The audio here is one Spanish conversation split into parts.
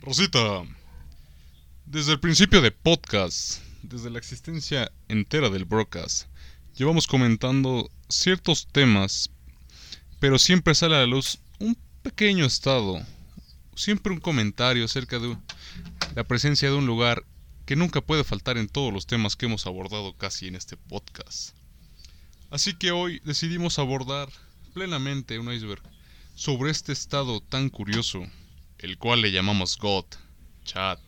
Rosita, desde el principio de podcast, desde la existencia entera del broadcast, llevamos comentando ciertos temas, pero siempre sale a la luz un pequeño estado, siempre un comentario acerca de la presencia de un lugar que nunca puede faltar en todos los temas que hemos abordado casi en este podcast. Así que hoy decidimos abordar plenamente un iceberg sobre este estado tan curioso, el cual le llamamos God, Chat,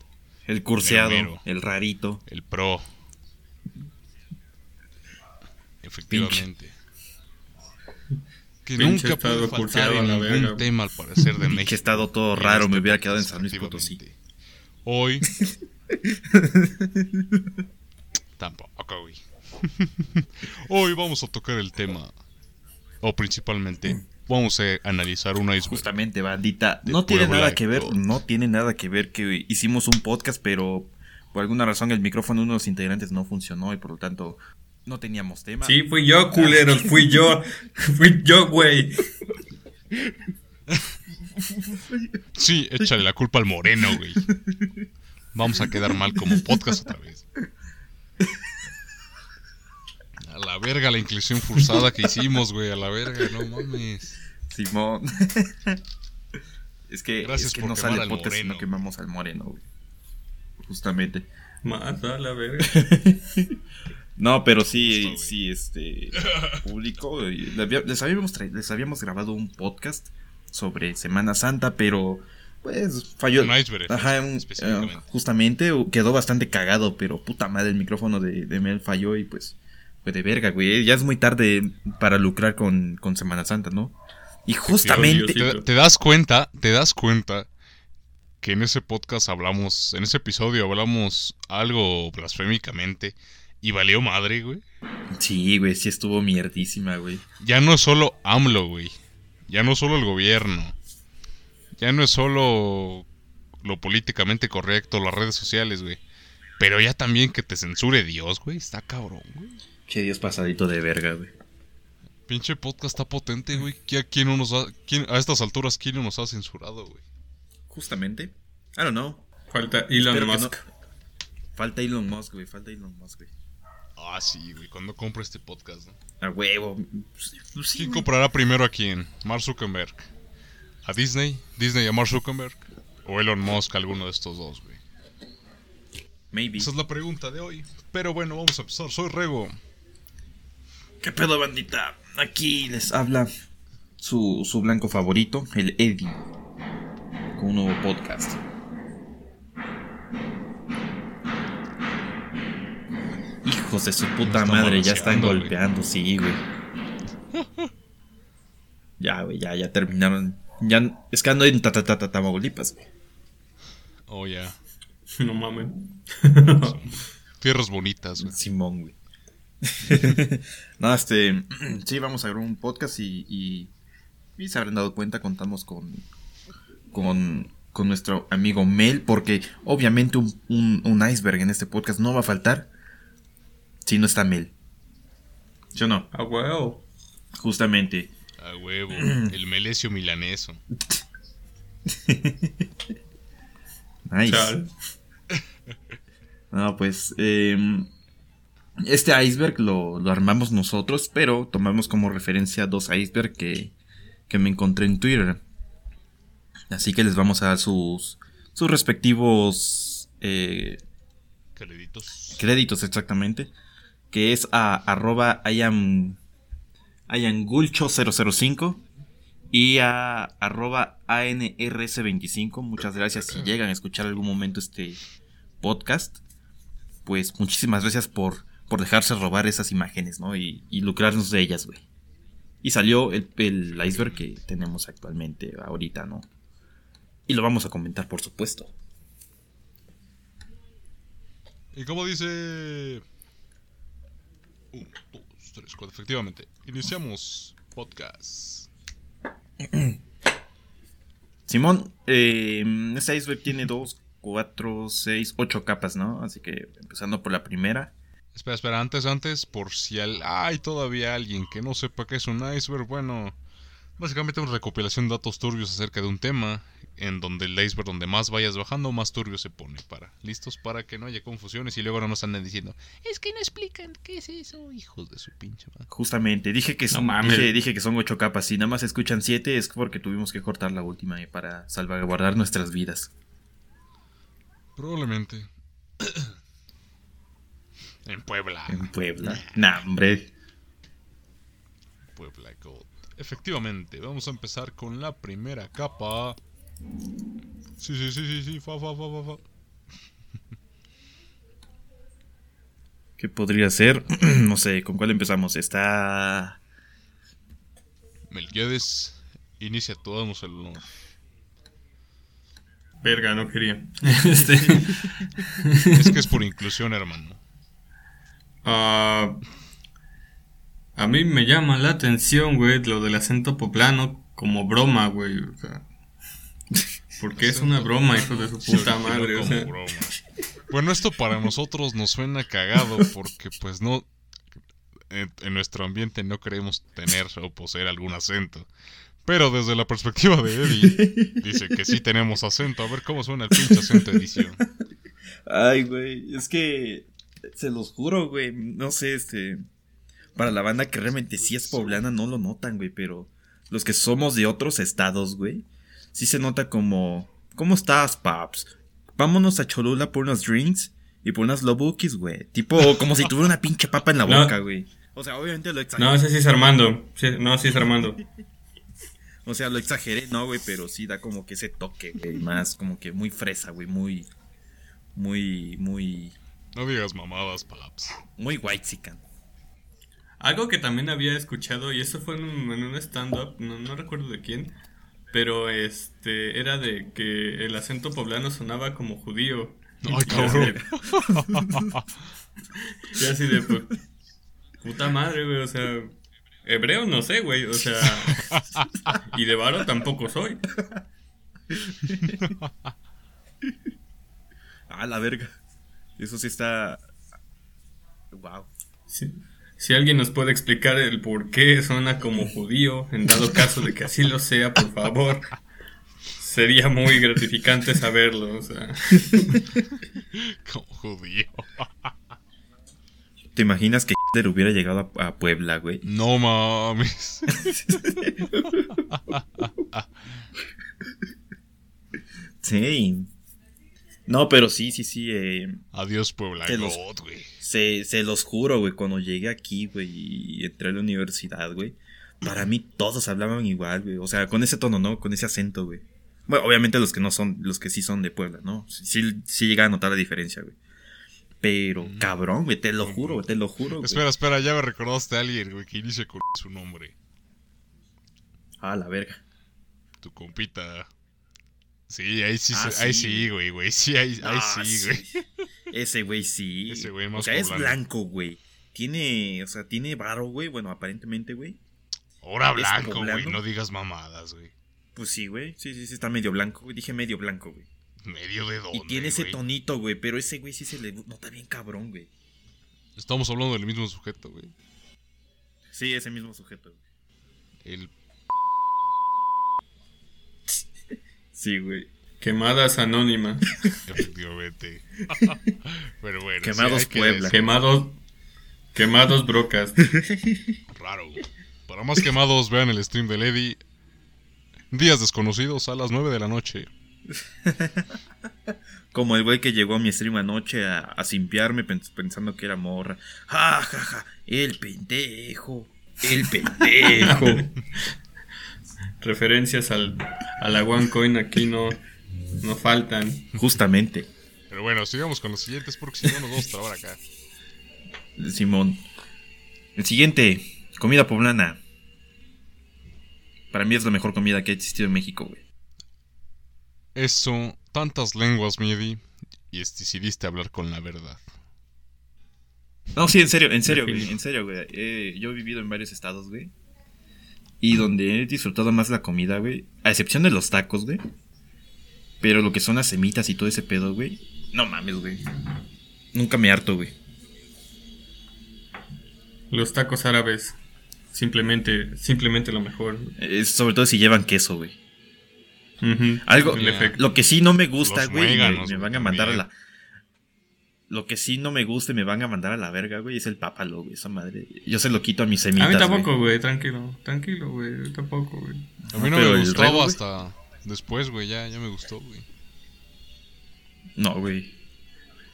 el curseado, el rarito, el pro. Efectivamente. Que nunca puede faltar en ningún tema al parecer de México. Que estado todo raro, me hubiera quedado en San Luis Potosí. Hoy Tampoco, güey. Hoy vamos a tocar el tema. O principalmente, vamos a analizar un iceberg. Justamente, bandita. No tiene nada que ver, no tiene nada que ver que hicimos un podcast, pero por alguna razón el micrófono de uno de los integrantes no funcionó y por lo tanto no teníamos tema. Sí, fui yo, culero, fui yo. fui yo, güey. Sí, échale la culpa al moreno, güey. Vamos a quedar mal como podcast otra vez. A la verga la inclusión forzada que hicimos, güey. A la verga, no mames. Simón. es que, Gracias por no sale podcast si no quemamos al moreno, güey. Justamente. Mata a la verga. no, pero sí, sí, este. Público. Les habíamos, les habíamos grabado un podcast sobre Semana Santa, pero pues falló. Ajá, eh, justamente quedó bastante cagado, pero puta madre, el micrófono de, Mel falló y pues fue de verga, güey. Ya es muy tarde para lucrar con, Semana Santa, ¿no? Y justamente. te, das cuenta, te das cuenta que en ese podcast hablamos, en ese episodio hablamos algo blasfémicamente y valió madre, güey. Sí, güey, sí estuvo mierdísima, güey. Ya no es solo AMLO, güey. Ya no es solo el gobierno ya no es solo lo políticamente correcto, las redes sociales, güey. Pero ya también que te censure Dios, güey. Está cabrón, güey. Che Dios pasadito de verga, güey. Pinche podcast está potente, güey. ¿A, quién nos ha, a estas alturas, quién no nos ha censurado, güey? Justamente. I don't know. Falta Elon Musk. Falta Elon Musk, güey. Falta Elon Musk, güey. Ah, sí, güey. Cuando compre este podcast, ¿no? A huevo. ¿Quién comprará primero a quién? Mark Zuckerberg. ¿A Disney? ¿Disney a Mark Zuckerberg? ¿O Elon Musk, alguno de estos dos, güey? Maybe. Esa es la pregunta de hoy. Pero bueno, vamos a empezar. Soy Rego. ¿Qué pedo, bandita? Aquí les habla su, su blanco favorito, el Eddie, con un nuevo podcast. Hijos de su puta madre, ya están golpeando, sí, güey. ya, güey, ya, ya terminaron ya es que ando en Tamaulipas, güey. Oh, ya. No mames. Tierras bonitas, güey. Simón, güey. no, este. Sí, vamos a ver un podcast y, y. se habrán dado cuenta, contamos con. Con. Con nuestro amigo Mel, porque obviamente un, un, iceberg en este podcast no va a faltar si no está Mel. ¿Yo no? Ah, wow. Justamente. A huevo, el melesio milaneso. nice. no, pues em, este iceberg lo, armamos nosotros, pero tomamos como referencia dos icebergs que, que me encontré en Twitter. Así que les vamos a dar sus, sus respectivos eh, créditos. Créditos, exactamente. Que es a arroba I am Ayangulcho005 y a arroba ANRS25. Muchas gracias si llegan a escuchar algún momento este podcast. Pues muchísimas gracias por, por dejarse robar esas imágenes, ¿no? Y, lucrarnos de ellas, güey. Y salió el, el iceberg que tenemos actualmente, ahorita, ¿no? Y lo vamos a comentar, por supuesto. ¿Y cómo dice? efectivamente. Iniciamos podcast. Simón, eh, este iceberg tiene 2, 4, 6, 8 capas, ¿no? Así que empezando por la primera. Espera, espera, antes, antes, por si hay todavía alguien que no sepa qué es un iceberg, bueno, Básicamente una recopilación de datos turbios acerca de un tema en donde el iceberg donde más vayas bajando, más turbio se pone. Para, listos para que no haya confusiones y luego no nos anden diciendo, es que no explican qué es eso, hijos de su pinche madre. Justamente, dije que son, dije, que son ocho capas. y nada más escuchan siete, es porque tuvimos que cortar la última eh, para salvaguardar nuestras vidas. Probablemente. en Puebla. En Puebla. Nah, hombre. Puebla God. Efectivamente, vamos a empezar con la primera capa. Sí, sí, sí, sí, sí, fa, fa, fa, fa, fa. ¿Qué podría ser? no sé, ¿con cuál empezamos? Está. Melquiades, inicia todo, damos el Verga, no quería. este... es que es por inclusión, hermano. Ah, a mí me llama la atención, güey, lo del acento poblano como broma, güey. O sea, porque es una broma, hijo de su puta madre. O sea. Bueno, esto para nosotros nos suena cagado porque pues no... En, en nuestro ambiente no queremos tener o poseer algún acento. Pero desde la perspectiva de Eddie, dice que sí tenemos acento. A ver cómo suena el pinche acento edición. Ay, güey, es que se los juro, güey. No sé, este. Para la banda que realmente sí es poblana, no lo notan, güey. Pero los que somos de otros estados, güey, sí se nota como. ¿Cómo estás, paps? Vámonos a Cholula por unos drinks y por unas lobukis, güey. Tipo, como si tuviera una pinche papa en la boca, güey. O sea, obviamente lo exagero. No, ese sí es Armando. no, sí es Armando. O sea, lo exageré, no, güey, pero sí da como que ese toque, güey, más como que muy fresa, güey, muy, muy, muy... No digas mamadas, paps. Muy white chican. Algo que también había escuchado, y eso fue en un, stand-up, no, recuerdo de quién, pero este, era de que el acento poblano sonaba como judío. Ay, cabrón. Y así de, pues, puta madre, güey, o sea, Hebreo no sé, güey, o sea. y de varo tampoco soy. ah, la verga. Eso sí está. Wow. Si alguien nos puede explicar el por qué suena como judío, en dado caso de que así lo sea, por favor. Sería muy gratificante saberlo, o sea. como judío. ¿Te imaginas que Hitler hubiera llegado a, Puebla, güey? No mames. sí. No, pero sí, sí, sí. Eh, Adiós, Puebla, güey. Se, se los juro, güey, cuando llegué aquí, güey, y entré a la universidad, güey. Para mí todos hablaban igual, güey. O sea, con ese tono, ¿no? Con ese acento, güey. Bueno, obviamente los que no son, los que sí son de Puebla, ¿no? Sí, sí llega a notar la diferencia, güey. Pero, cabrón, güey, te lo juro, te lo juro. Espera, espera, ya me recordaste a alguien, güey, que inicia con su nombre. Ah, la verga. Tu compita. Sí, ahí sí, ah, ahí sí, güey, güey. Sí, ahí, ahí sí, güey. Ese güey sí. Ese güey más O sea, es blanco, güey. Tiene, o sea, tiene varo, güey. Bueno, aparentemente, güey. Ahora blanco, güey. No digas mamadas, güey. Pues sí, güey. Sí, sí, sí, está medio blanco, güey. Dije medio blanco, güey. ¿Medio de dónde? Y tiene ese tonito, güey. Pero ese güey sí se le nota bien cabrón, güey. Estamos hablando del mismo sujeto, güey. Sí, ese mismo sujeto, güey. El. Sí, güey. Quemadas anónimas. Efectivamente. Pero bueno. Quemados Puebla. Quemados. Quemados brocas. Raro. Para más quemados, vean el stream de Lady. Días desconocidos a las 9 de la noche. Como el güey que llegó a mi stream anoche a, a simpiarme pensando que era morra. Ja, ja, ja, el pendejo. El pendejo. Referencias al, a la OneCoin aquí no, no faltan. Justamente. Pero bueno, sigamos con los siguientes porque si no nos vamos a trabar acá. Simón. El siguiente, comida poblana. Para mí es la mejor comida que ha existido en México, güey. Eso, tantas lenguas, Midi, y decidiste hablar con la verdad. No, sí, en serio, en serio, güey, en serio, güey. Eh, yo he vivido en varios estados, güey. Y donde he disfrutado más la comida, güey. A excepción de los tacos, güey. Pero lo que son las semitas y todo ese pedo, güey. No mames, güey. Nunca me harto, güey. Los tacos árabes. simplemente, simplemente lo mejor. sobre todo si llevan queso, güey. Algo, lo que sí no me gusta, güey, me, van a mandar a la... Lo que sí no me gusta y me van a mandar a la verga, güey, es el pápalo, güey, esa madre. Yo se lo quito a mis semitas, A mí tampoco, güey, tranquilo, tranquilo, güey, tampoco, güey. A mí no, me gustaba hasta después, güey, ya, ya me gustó, güey. No, güey.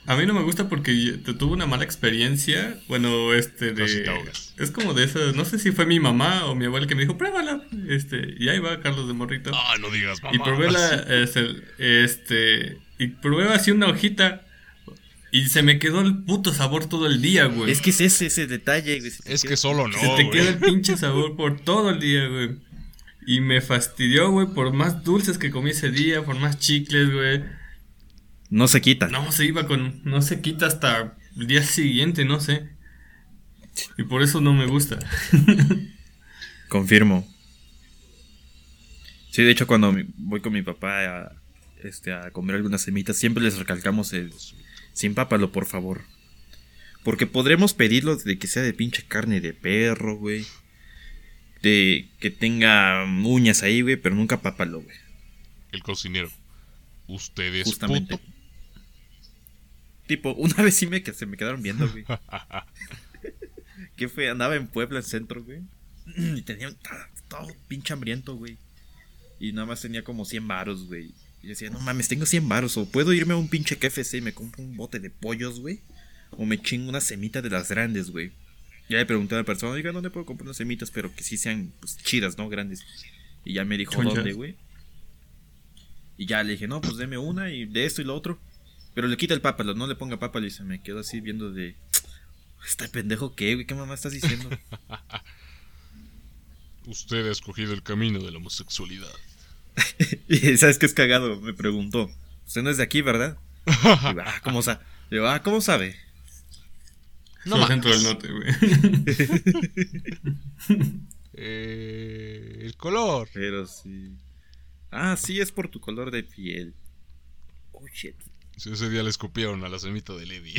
A mí no me gusta porque te tuve una mala experiencia. Bueno, este de. Es como de eso. No sé si fue mi mamá o mi abuela que me dijo, pruébala. Este, y ahí va Carlos de Morrito. Ah, no digas mamá. Y probé la. Este, este. Y probé así una hojita. Y se me quedó el puto sabor todo el día, güey. Es que es ese, ese detalle, güey. Es que solo no. Se te queda el pinche sabor por todo el día, güey. Y me fastidió, güey, por más dulces que comí ese día, por más chicles, güey. No se quita. No, se iba con. No se quita hasta el día siguiente, no sé. Y por eso no me gusta. Confirmo. Sí, de hecho, cuando voy con mi papá a, este, a comer algunas semitas, siempre les recalcamos el. Sin pápalo, por favor. Porque podremos pedirlo de que sea de pinche carne de perro, güey. De que tenga uñas ahí, güey, pero nunca pápalo, güey. El cocinero. Ustedes Justamente. Tipo, una vez sí me, que se me quedaron viendo, güey. ¿Qué fue? Andaba en Puebla, en centro, güey. Y tenía todo, pinche hambriento, güey. Y nada más tenía como 100 varos, güey. Y decía, no mames, tengo 100 varos. O puedo irme a un pinche KFC y me compro un bote de pollos, güey. O me chingo una semita de las grandes, güey. Ya le pregunté a la persona, oiga, ¿dónde puedo comprar unas semitas? Pero que sí sean pues, chidas, ¿no? Grandes. Y ya me dijo, ¿dónde, güey? Y ya le dije, no, pues deme una y de esto y lo otro. Pero le quita el pápalo, no le ponga pápalo y se me quedó así viendo de. ¿Está pendejo qué, güey? ¿Qué mamá estás diciendo? Usted ha escogido el camino de la homosexualidad. y ¿sabes qué es cagado? Me preguntó. Usted no es de aquí, ¿verdad? ah, ¿cómo, sabe? ah, ¿cómo sabe? No Soy centro del norte, güey. eh, el color. Pero sí. Ah, sí, es por tu color de piel. Oh, shit ese día le escupieron a la semita de Lady.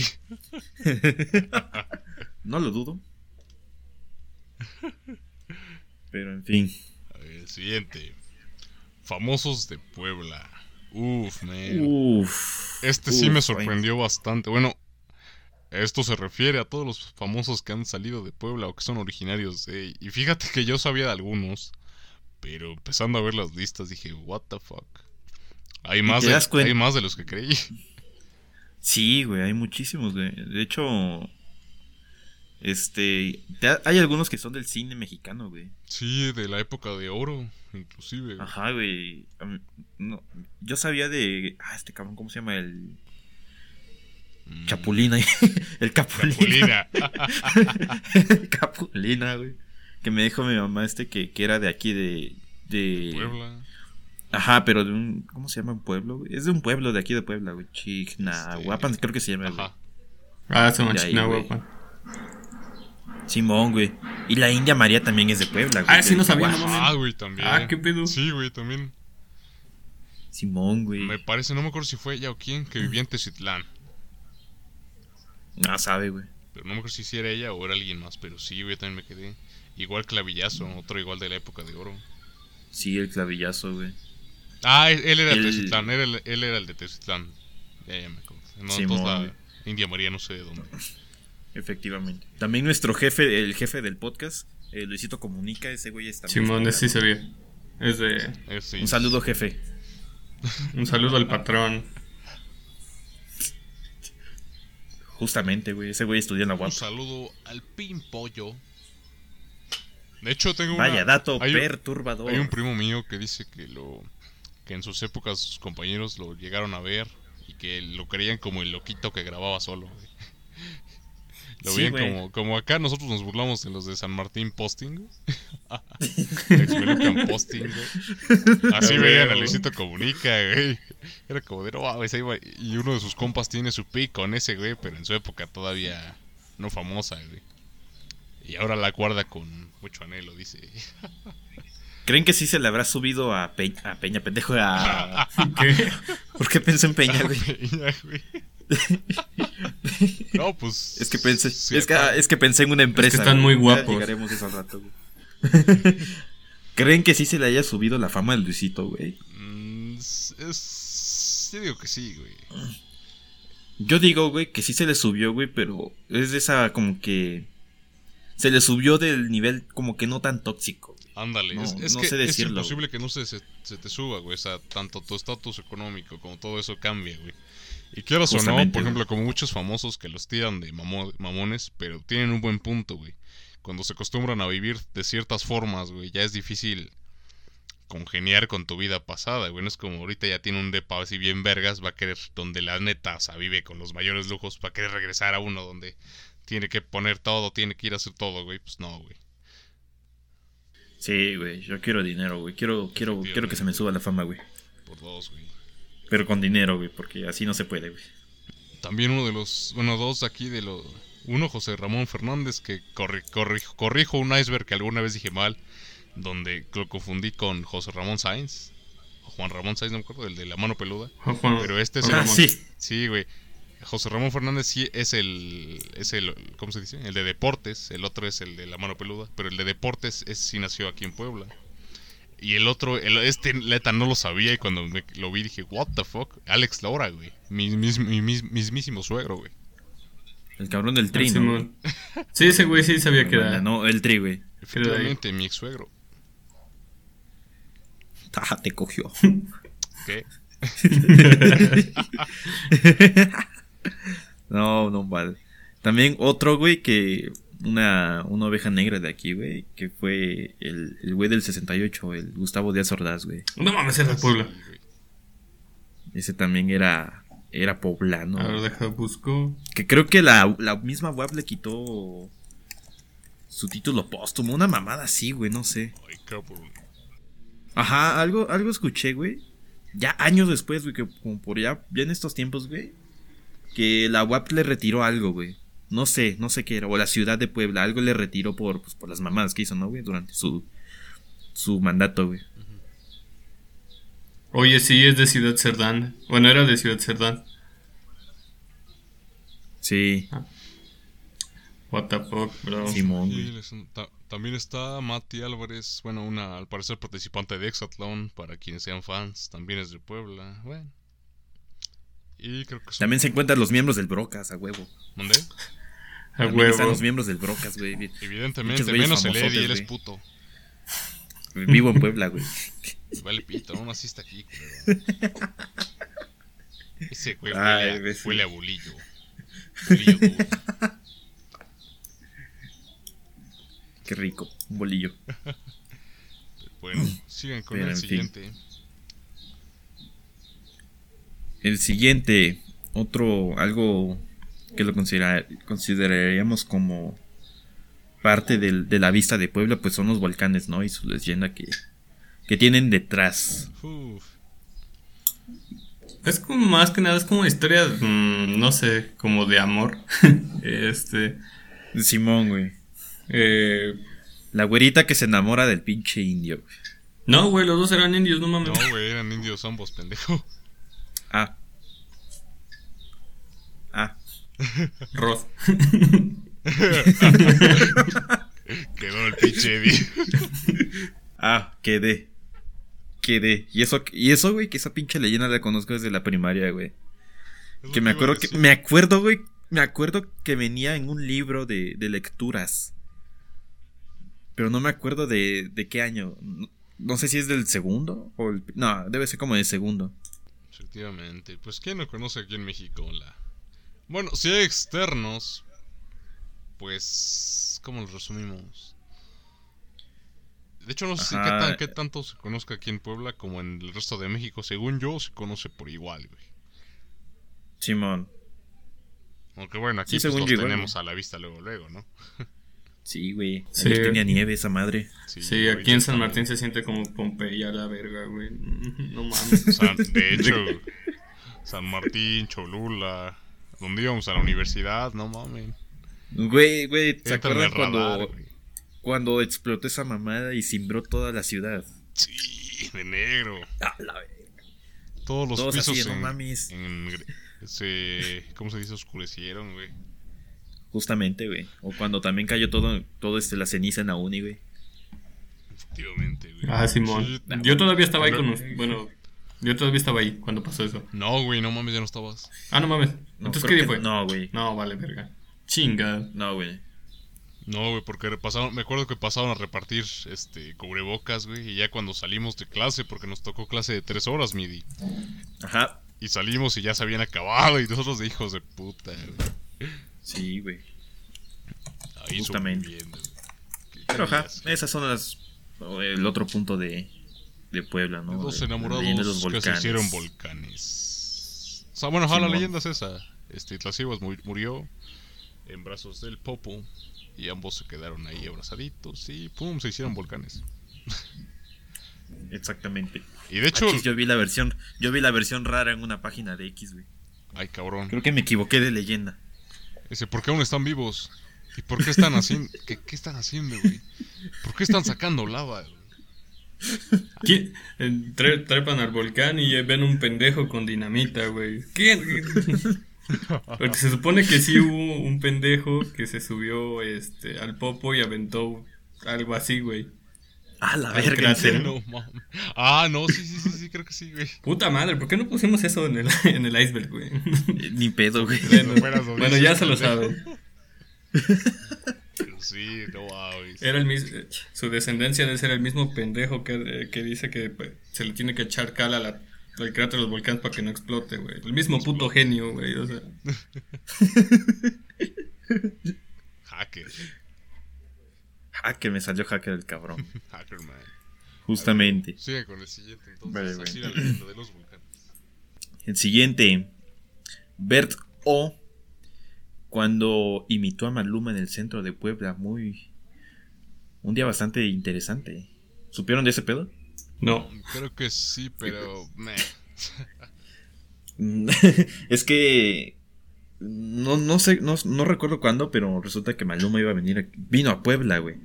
no lo dudo. Pero en fin. El siguiente. Famosos de Puebla. Uf, man. Uf. Este sí me sorprendió bastante. Bueno, esto se refiere a todos los famosos que han salido de Puebla o que son originarios de... Y fíjate que yo sabía de algunos, pero empezando a ver las listas dije, what the fuck. Hay más, de, hay más de los que creí. Sí, güey, hay muchísimos, güey. De hecho, este, hay algunos que son del cine mexicano, güey. Sí, de la época de oro, inclusive. Ajá, güey. No, yo sabía de, ah, este cabrón, ¿cómo se llama el mm. Chapulina, el Capulina. Capulina. Capulina, güey. Que me dijo mi mamá este que, que era de aquí de de Puebla. Ajá, pero de un. ¿Cómo se llama un pueblo, güey? Es de un pueblo de aquí de Puebla, güey. Chignahuapan, este... creo que se llama, güey. Ah, se llama Chignahuapan. Simón, güey. Y la India María también es de Puebla, güey. Ah, sí, no sabía. Ah, güey, también. Ah, qué pedo. Sí, güey, también. Simón, güey. Me parece, no me acuerdo si fue ella o quién, que vivía en Tecitlán. No sabe, güey. Pero no me acuerdo si era ella o era alguien más, pero sí, güey, también me quedé. Igual Clavillazo, otro igual de la época de oro. Sí, el Clavillazo, güey. Ah, él era el, de Tecitlán, él, era el de Tecitlán. Ya, ya me acuerdo. No, entonces la India María no sé de dónde. Efectivamente. También nuestro jefe, el jefe del podcast, eh, Luisito Comunica, ese güey está. Simón, sí. Es de. Un saludo, jefe. Un saludo al patrón. Justamente, güey. Ese güey estudió en la UAP. Un saludo al Pimpollo. De hecho, tengo Vaya dato perturbador. hay un primo mío que dice que lo que en sus épocas sus compañeros lo llegaron a ver y que lo creían como el loquito que grababa solo. Lo veían como, como acá nosotros nos burlamos de los de San Martín Posting. Posting, Así veían a Luisito Comunica, güey. Era como de no Y uno de sus compas tiene su pick con ese, güey, pero en su época todavía no famosa, güey. Y ahora la guarda con mucho anhelo, dice. ¿Creen que sí se le habrá subido a, Peña, a Peña pendejo? A... ¿Qué? ¿Por qué pensé en Peña, güey? no, pues. Es que pensé, es, que, es que pensé en una empresa. Es que están muy guapos. llegaremos eso al rato, güey. ¿Creen que sí se le haya subido la fama al Luisito, güey? Mm, es, Yo digo que sí, güey. Yo digo, güey, que sí se le subió, güey, pero es de esa como que... Se le subió del nivel como que no tan tóxico. Ándale, es, que es imposible que no se, se, te suba, güey. O sea, tanto tu estatus económico como todo eso cambia, güey. Y quieras o no, por ejemplo, como muchos famosos que los tiran de mamones, pero tienen un buen punto, güey. Cuando se acostumbran a vivir de ciertas formas, güey, ya es difícil congeniar con tu vida pasada, güey. No es como ahorita ya tiene un depa así bien vergas, va a querer, donde la neta, o sea, vive con los mayores lujos, va a querer regresar a uno donde tiene que poner todo, tiene que ir a hacer todo, güey. Pues no, güey. Sí, güey, yo quiero dinero, güey. Quiero, quiero, quiero que se me suba la fama, güey. Por dos, güey. Pero con dinero, güey, porque así no se puede, güey. También uno de los, bueno, dos aquí de los... Uno, José Ramón Fernández, que corrijo un iceberg que alguna vez dije mal, donde lo confundí con José Ramón Sainz. O Juan Ramón Sainz, no me acuerdo, el de la mano peluda. Pero este es el... Ah, sí. Sí, güey. José Ramón Fernández sí es el, es el, ¿cómo se dice? El de deportes, el otro es el de la mano peluda, pero el de deportes es, sí nació aquí en Puebla. Y el otro, el, este Leta no lo sabía y cuando me, lo vi dije, what the fuck, Alex Laura, güey. Mi, mismísimo suegro, güey. El cabrón del tri, ¿no? Sí, ese güey sí sabía que era. No, el tri, güey. Efectivamente, mi ex suegro. Ah, te cogió. ¿Qué? no, no vale. También otro, güey, que una, una oveja negra de aquí, güey, que fue el, el güey del 68, el Gustavo Díaz Ordaz, güey. No mames, era Puebla. Ese también era era poblano. A ver, deja busco. Que creo que la, la misma web le quitó su título póstumo, una mamada así, güey, no sé. Ajá, algo algo escuché, güey. Ya años después, güey, que como por ya, ya en estos tiempos, güey, que la UAP le retiró algo, güey. No sé, no sé qué era. O la ciudad de Puebla, algo le retiró por, pues, por las mamadas que hizo, ¿no, güey? Durante su, su mandato, güey. Oye, sí, es de Ciudad Cerdán. Bueno, era de Ciudad Cerdán. Sí. Ah. What the fuck, bro. Simón, también está Mati Álvarez, bueno, una al parecer participante de Exatlón, para quienes sean fans, también es de Puebla. Bueno, también se encuentran los miembros del Brocas, a huevo. ¿Dónde? A huevo. Están los miembros del Brocas, güey. Evidentemente, menos el Eddie, él es puto. Vivo en Puebla, güey. Vale, pito, así está aquí. Ese güey huele, huele, a bolillo. Bolillo Qué rico, un bolillo. bueno, sigan con el siguiente. El siguiente, otro, algo que lo consideraríamos como parte de la vista de Puebla, pues son los volcanes, ¿no? Y su leyenda que, que tienen detrás. Es como más que nada, es como historia, mm, no sé, como de amor. este. Simón, güey. Eh, la güerita que se enamora del pinche indio. No, güey, los dos eran indios, no mames. No, güey, eran indios ambos, pendejo. Ah. Ah. Roth. Quedó el pinche Eddie. ah, quedé. Quedé. Y eso, y eso, güey, que esa pinche leyenda la conozco desde la primaria, güey. Que me acuerdo que. Me acuerdo, güey. Me acuerdo que venía en un libro de, de lecturas. Pero no me acuerdo de, de qué año. No, sé si es del segundo o el, No, debe ser como del segundo. Efectivamente. Pues ¿quién no conoce aquí en México la... Bueno, si hay externos, pues... ¿Cómo lo resumimos? De hecho, no sé qué, qué, tanto se conozca aquí en Puebla como en el resto de México. Según yo, se conoce por igual, güey. Simón. Aunque bueno, aquí pues, los tenemos a la vista luego, luego, ¿no? Sí, güey. Sí. tenía nieve esa madre. Sí, aquí en San Martín se siente como Pompeya la verga, güey. No mames. de hecho, San Martín, Cholula, donde íbamos a la universidad, no mames. Güey, güey, ¿se acuerdan cuando, cuando explotó esa mamada y cimbró toda la ciudad? Sí, de negro. Ah, la verga. Todos los pisos así, no mames. se, ¿cómo se dice? Oscurecieron, güey. Justamente, güey. O cuando también cayó todo, todo este, la ceniza en la uni, güey. Efectivamente, güey. Ah, Simón. Yo todavía estaba ahí con. Bueno, yo todavía estaba ahí cuando pasó eso. No, güey, no mames, ya no estabas. Ah, no mames. Entonces, ¿qué día fue? No, güey. No, vale, verga. Chinga. No, güey. No, güey, porque pasaron, me acuerdo que pasaron a repartir este cubrebocas, güey, y ya cuando salimos de clase, porque nos tocó clase de tres horas, midi. Ajá. Y salimos y ya se habían acabado, y nosotros de hijos de puta, güey. Sí, güey. Ahí Justamente. Bien, güey. ¿Qué- Pero ajá, esas son las. El otro punto de, de Puebla, ¿no? De dos enamorados de los que se hicieron volcanes. O sea, bueno, ajá, la leyenda es esa. Este, Tlasiguas mu- murió en brazos del Popo y ambos se quedaron ahí abrazaditos y pum, se hicieron volcanes. Exactamente. Y de hecho, Achis, yo vi la versión, yo vi la versión rara en una página de X, güey. ay cabrón, Creo que me equivoqué de leyenda. ese, ¿por qué aún están vivos? ¿Y por qué están haciendo? ¿Qué, qué están haciendo, güey? ¿Por qué están sacando lava? güey? ¿Quién? Tre- trepan al volcán y ven un pendejo con dinamita, güey. ¿Quién? Porque se supone que sí hubo un pendejo que se subió este, al popo y aventó algo así, güey. Ah, la Al verga. No. Ah, no, sí, sí, sí, sí, creo que sí, güey. Puta madre, ¿por qué no pusimos eso en el, en el iceberg, güey? Ni pedo, güey. Bueno, bueno, ya se lo pendejo. Pero sí, no mames. Era el mis- su descendencia debe ser el mismo pendejo que, que dice que pues, se le tiene que echar cal a la, al cráter de los volcanes para que no explote, güey. El mismo puto genio, güey. O sea, Hacker. Hacker, me salió hacker el cabrón. Hacker, man. Justamente. Sigue con el siguiente, entonces. Vale, vale. Así la leyenda de los volcanes. El siguiente. Bert O. Cuando imitó a Maluma en el centro de Puebla. Muy. Un día bastante interesante. ¿Supieron de ese pedo? no. Creo que sí, pero. meh. es que. No, no sé, no, no recuerdo cuándo, pero resulta que Maluma iba a venir. a- vino a Puebla, güey.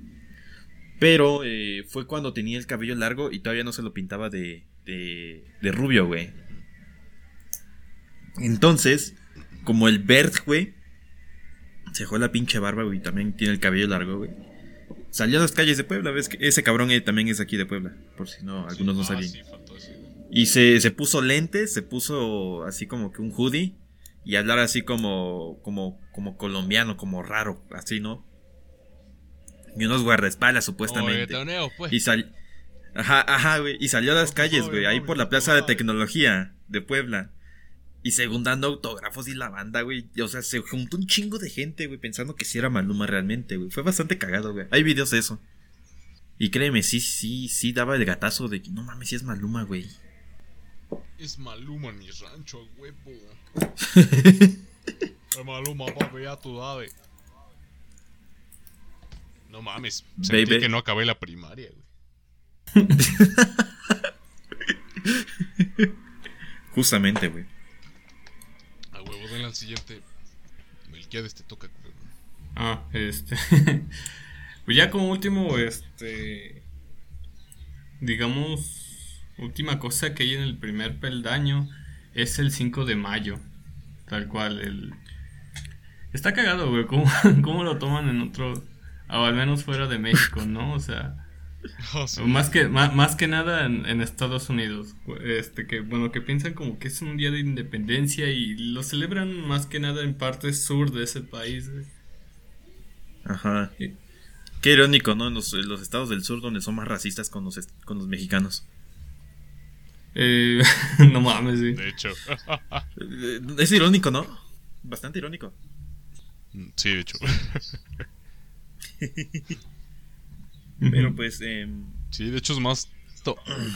Pero eh, fue cuando tenía el cabello largo y todavía no se lo pintaba de, de, de rubio, güey. Entonces, como el Bert, güey, se dejó la pinche barba, güey, también tiene el cabello largo, güey. Salió a las calles de Puebla, ves que ese cabrón eh, también es aquí de Puebla, por si no, algunos no Ah, sabían. sí. Y se, se puso lentes, se puso así como que un hoodie y hablar así como, como, como colombiano, como raro, así, ¿no? Y unos guardaespaldas supuestamente. Pues. y sal... Ajá, ajá, güey. Y salió a las No, calles, güey, ahí por la Plaza de no. Tecnología de Puebla. Y según dando autógrafos y la banda, güey. O sea, se juntó un chingo de gente, güey, pensando que sí era Maluma realmente, güey. Fue bastante cagado, güey. Hay videos de eso. Y créeme, sí, sí, sí daba el gatazo de que no mames, sí es Maluma, güey. Es Maluma en mi rancho, huevo. Es Maluma, papi, ya tú sabes. No mames, sentí Baby. que no acabé la primaria, güey. Justamente, güey. Al siguiente. Melquiades te toca. Ah, este. pues ya como último, este. Digamos, última cosa que hay en el primer peldaño es el 5 de mayo. Tal cual, el. Está cagado, güey. ¿Cómo, cómo lo toman en otro. O al menos fuera de México, ¿no? O sea. Sí. Más que, más, más que nada en, en Estados Unidos. Este, que bueno, que piensan como que es un día de independencia y lo celebran más que nada en parte sur de ese país. Ajá. Qué irónico, ¿no? En los, en los estados del sur donde son más racistas con los, con los mexicanos. Eh, no mames, sí. De hecho. Es irónico, ¿no? Bastante irónico. sí, de hecho. Pero pues, em, Sí, de hecho es más.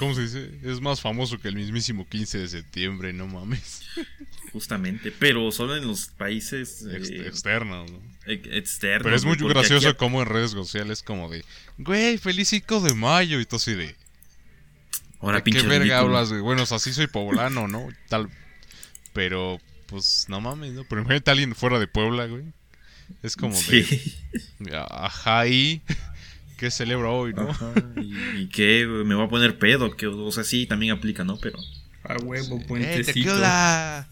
¿Cómo se dice? Es más famoso que el mismísimo 15 de septiembre, no mames. justamente. Pero solo en los países Ex- eh, externo, ¿no? ex- externos. Pero es muy gracioso aquí- como en redes sociales como de, güey, feliz 5 de mayo y todo así de, Ahora, ¿de qué pinche verga hablas, güey? Bueno, o sea, sí soy poblano, ¿no? Tal, pero, pues, no mames, ¿no? Pero imagínate a alguien fuera de Puebla, güey. Es como de, ajá, y, ¿qué celebra hoy, no? Ajá, ¿Y, y qué? güey? ¿Me voy a poner pedo? Que, o sea, sí, también aplica, ¿no? Pero... A huevo, Eh, puentecito. tequila,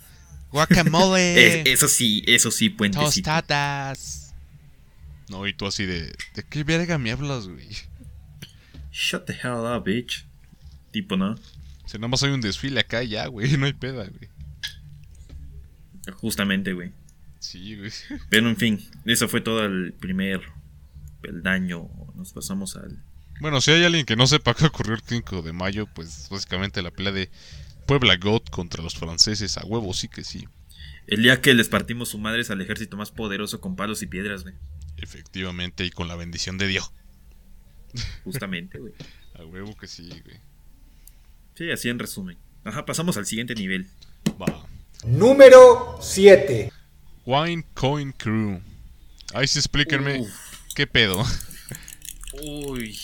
guacamole, Es- eso sí, eso sí, puentecito. tostadas. No, y tú así de, ¿de qué verga me hablas, güey? Shut the hell up, bitch. Tipo, ¿no? Si nada más hay un desfile acá ya, güey, no hay peda, güey. Justamente, güey. Sí, güey. Pero en fin, eso fue todo el primer peldaño. Nos pasamos al. Bueno, si hay alguien que no sepa qué ocurrió el 5 de mayo, pues básicamente la pelea de Puebla God contra los franceses, a huevo, sí que sí. El día que les partimos su madres al ejército más poderoso con palos y piedras, güey. Efectivamente, y con la bendición de Dios. Justamente, güey. a huevo que sí, güey. Sí, así en resumen. Ajá, pasamos al siguiente nivel. Va. Número 7. Wine Coin Crew. Ahí sí explíquenme Uf. Qué pedo. Uy.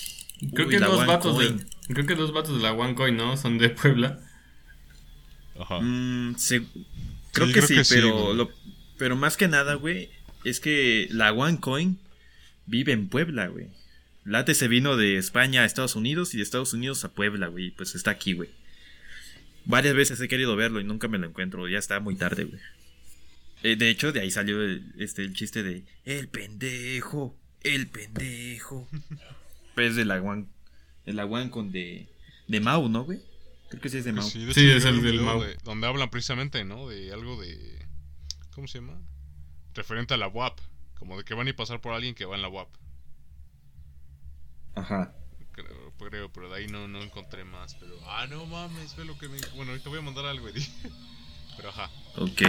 Creo Uy, que dos vatos de. Creo que dos vatos de la OneCoin, ¿no? Son de Puebla. Ajá. Mm, se- creo Sí, que creo sí, que sí, pero, lo- pero más que nada, güey, es que la OneCoin vive en Puebla, güey. Late se vino de España a Estados Unidos y de Estados Unidos a Puebla, güey. y Pues está aquí, güey. Varias veces he querido verlo y nunca me lo encuentro. Ya está muy tarde, güey. Eh, de hecho, de ahí salió el, este, el chiste de El pendejo, el pendejo. pues de la One, de la OneCon de, de Mau, ¿no, güey? Creo que sí es de Mau. Sí, de Sí, hecho, es el del Mau. de- donde hablan precisamente, ¿no? De algo de. ¿Cómo se llama? Referente a la WAP. Como de que van a ir pasar por alguien que va en la WAP. Ajá. Creo, creo, pero de ahí no, no encontré más. Pero. Ah, no mames, ve lo que me. Bueno, ahorita voy a mandar algo, güey. Pero ajá. Ok.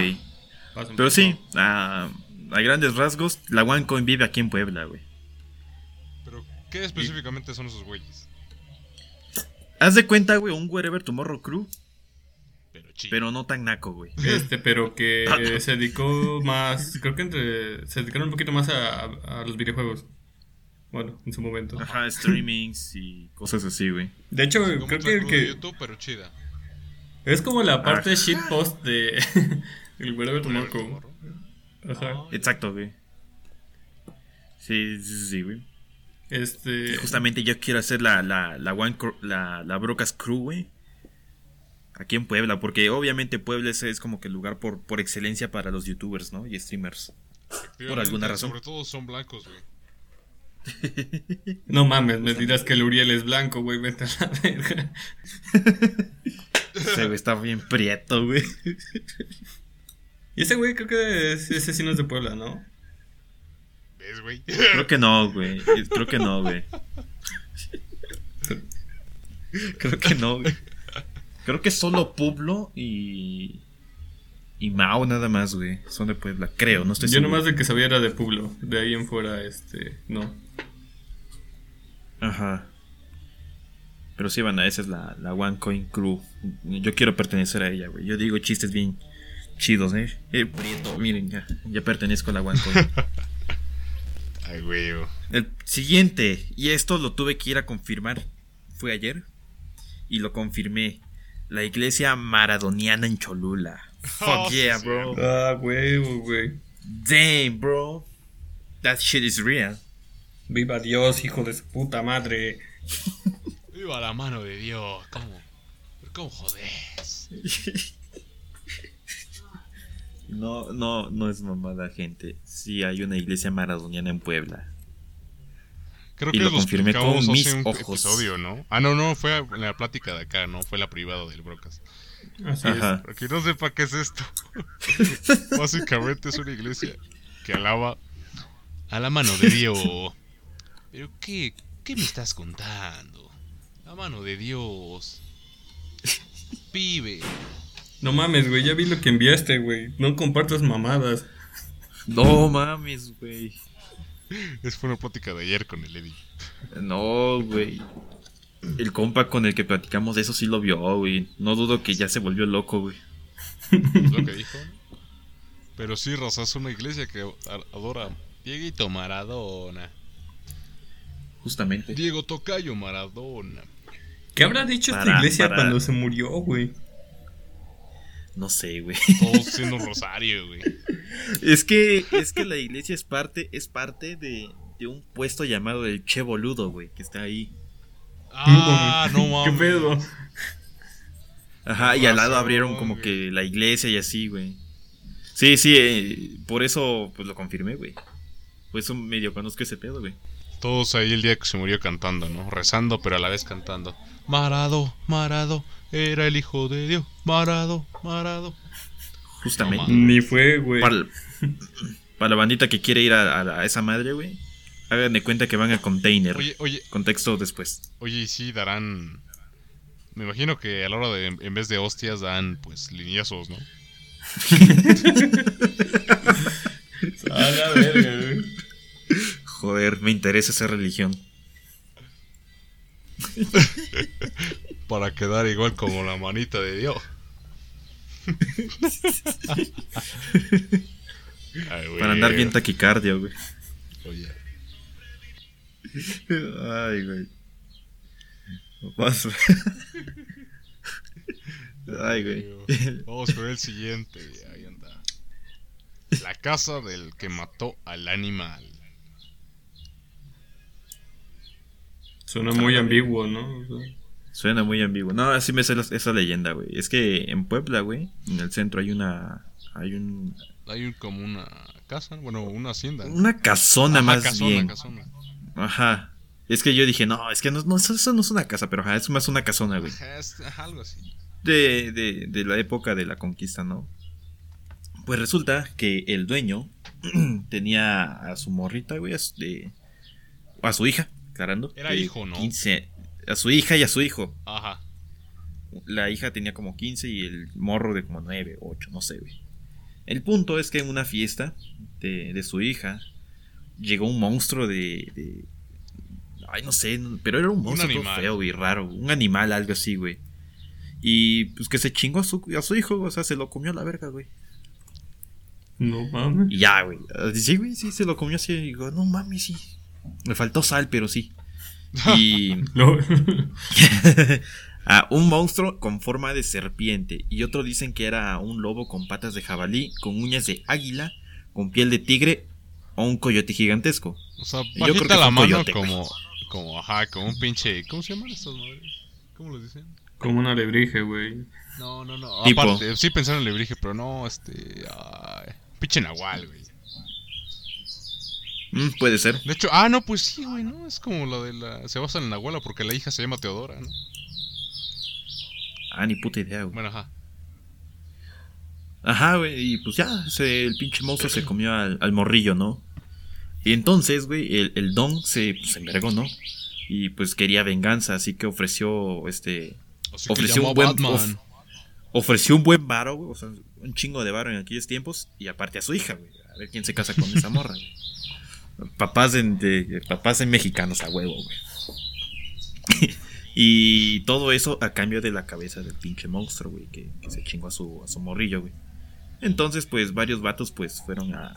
Pero sí, favor. A, grandes rasgos, la OneCoin vive aquí en Puebla, güey. Pero, ¿qué específicamente son esos güeyes? Haz de cuenta, güey, un Wherever Tomorrow Crew, Pero chido. pero no tan naco, güey. Este, pero que se dedicó más. Creo que entre. Se dedicaron un poquito más a, a los videojuegos. Bueno, en su momento. Ajá, streamings y cosas así, güey. De hecho, creo que, que de YouTube, pero chida. es como la parte Ah. shitpost de. el Wherever Tomorrow Ajá. Exacto, güey. Sí, sí, sí, güey. Este. Justamente yo quiero hacer la, la, la, One la, la Brocas Crew, güey. Aquí en Puebla, porque obviamente Puebla es como que el lugar por, por excelencia para los youtubers, ¿no? Y streamers. Por alguna razón. Sobre todo son blancos, güey. No mames, me dirás que el Uriel es blanco, güey. Vete a la verga. Ese güey está bien prieto, güey. Y ese güey creo que es, ese sí no es de Puebla, ¿no? ¿Ves, güey? Creo que no, güey. Creo que no, güey. Creo que no, güey. Creo que solo Pueblo y. Y Mao nada más, güey. Son de Puebla. Creo, no estoy Yo seguro. nomás de que sabía era de Pueblo. De ahí en fuera, este. No. Ajá. Pero sí, van esa es la, la One Coin Crew. Yo quiero pertenecer a ella, güey. Yo digo chistes bien chidos, ¿eh? Eh, prieto, miren, ya, ya pertenezco a la Coin. Ay, güey. El siguiente, y esto lo tuve que ir a confirmar, fue ayer, y lo confirmé. La iglesia maradoniana en Cholula. Fuck Oh, yeah, sí. bro. Ah, huevo, güey. Damn, bro. That shit is real. Viva Dios, hijo de su puta madre. Viva la mano de Dios. ¿Cómo? ¿Pero ¿Cómo jodés? No, no, no es mamada, gente. Sí, hay una iglesia maradoniana en Puebla. Creo Y que lo confirmé con explicamos mis hace un ojos. episodio, ¿no? Ah, no, no, fue en la plática de acá, no fue la privada del Brocas. Así Ajá. Para quien no sepa qué es esto, básicamente es una iglesia que alaba a la mano de Dios. Pero qué, qué me estás contando? La mano de Dios. Pibe. No mames, güey. Ya vi lo que enviaste, güey. No compartas mamadas. No mames, güey. Es fue una plática de ayer con el Eddie. No, güey. El compa con el que platicamos de eso sí lo vio, güey. No dudo que ya se volvió loco, güey. Es lo que dijo. Pero sí, Rosa, es una iglesia que a- adora Dieguito Maradona. Justamente. Diego Tocayo Maradona. ¿Qué habrá dicho esta iglesia para- cuando se murió, güey? No sé, güey. Todos siendo un rosario, güey. Es que, es que la iglesia es parte, es parte de, de un puesto llamado el Che Boludo, güey, que está ahí. Ah, no mames. ¿Qué pedo? Ajá, y al lado abrieron como que la iglesia y así, güey. Sí, sí, eh, por eso pues lo confirmé, güey. Por eso medio conozco ese pedo, güey. Todos ahí el día que se murió cantando, ¿no? Rezando, pero a la vez cantando. Marado, Marado, era el hijo de Dios. Marado, Marado. Justamente. Ni fue, güey. Para, para la bandita que quiere ir a, a- a esa madre, güey. Hagan de cuenta que van a container. Oye, oye, Contexto después. oye, y sí darán. Me imagino que a la hora de, en vez de hostias, dan, pues, lineazos, ¿no? A la verga, güey. Joder, me interesa esa religión. Para quedar igual como la manita de Dios. Ay, güey. Para andar bien taquicardio, güey. Oye. Ay, güey. Vas- Ay, güey. Vamos con el siguiente. Ahí anda. La casa del que mató al animal. Suena muy ambiguo, ¿no? O sea, Suena muy ambiguo. No, así me sé esa leyenda, güey. Es que en Puebla, güey, en el centro hay una. Hay un. Hay un, como una casa, bueno, una hacienda. Una casona más casona, bien. casona. Ajá. Es que yo dije, no, es que no, no, eso eso no es una casa, pero ajá, es más una casona, güey. Ajá, es- algo así. de, de, de la época de la conquista, ¿no? Pues resulta que el dueño tenía a su morrita, güey, a su, de- a su hija, aclarando. Era hijo, ¿no? 15 a su hija y a su hijo. Ajá. La hija tenía como 15 y el morro de como 9, 8, no sé, güey. El punto es que en una fiesta de, de su hija llegó un monstruo de, de- Ay, no sé, pero era un monstruo animal. feo y raro. Un animal, algo así, güey. Y pues que se chingó a su, a su hijo, o sea, se lo comió a la verga, güey. No mames. Y ya, güey. Ah, Sí, güey, sí, se lo comió así. Y digo, no mames, sí. Me faltó sal, pero sí. Y. Lo- a un monstruo con forma de serpiente. Y otro dicen que era un lobo con patas de jabalí, con uñas de águila, con piel de tigre o un coyote gigantesco. O sea, Yo creo que la un mano coyote, como, como, ajá, como un pinche, ¿cómo se llaman estas madres? ¿Cómo les dicen? Como un alebrije, güey. No, no, no. Tipo. Aparte, sí pensaron en el lebrige, pero no, este, ay, pinche nahual, güey. Mm, puede ser. De hecho, ah, no, pues sí, güey, ¿no? Es como lo de la, se basa en la abuela porque la hija se llama Teodora, ¿no? Ah, ni puta idea, güey. Bueno, ajá. Ajá, güey. Y pues ya, se- el pinche monstruo se comió al, al morrillo, ¿no? Y entonces, güey, el, el don se, pues, se envergó, ¿no? Y pues quería venganza, así que ofreció, este... Así Ofreció un buen- Batman. ofreció un buen varo, güey, o sea, un chingo de varo en aquellos tiempos, y aparte a su hija, güey, a ver quién se casa con esa morra, güey. Papás de, de- papás de mexicanos a huevo, güey. y todo eso a cambio de la cabeza del pinche monstruo, güey, que, que se chingó a su, a su morrillo, güey. Entonces, pues, varios vatos, pues, fueron a,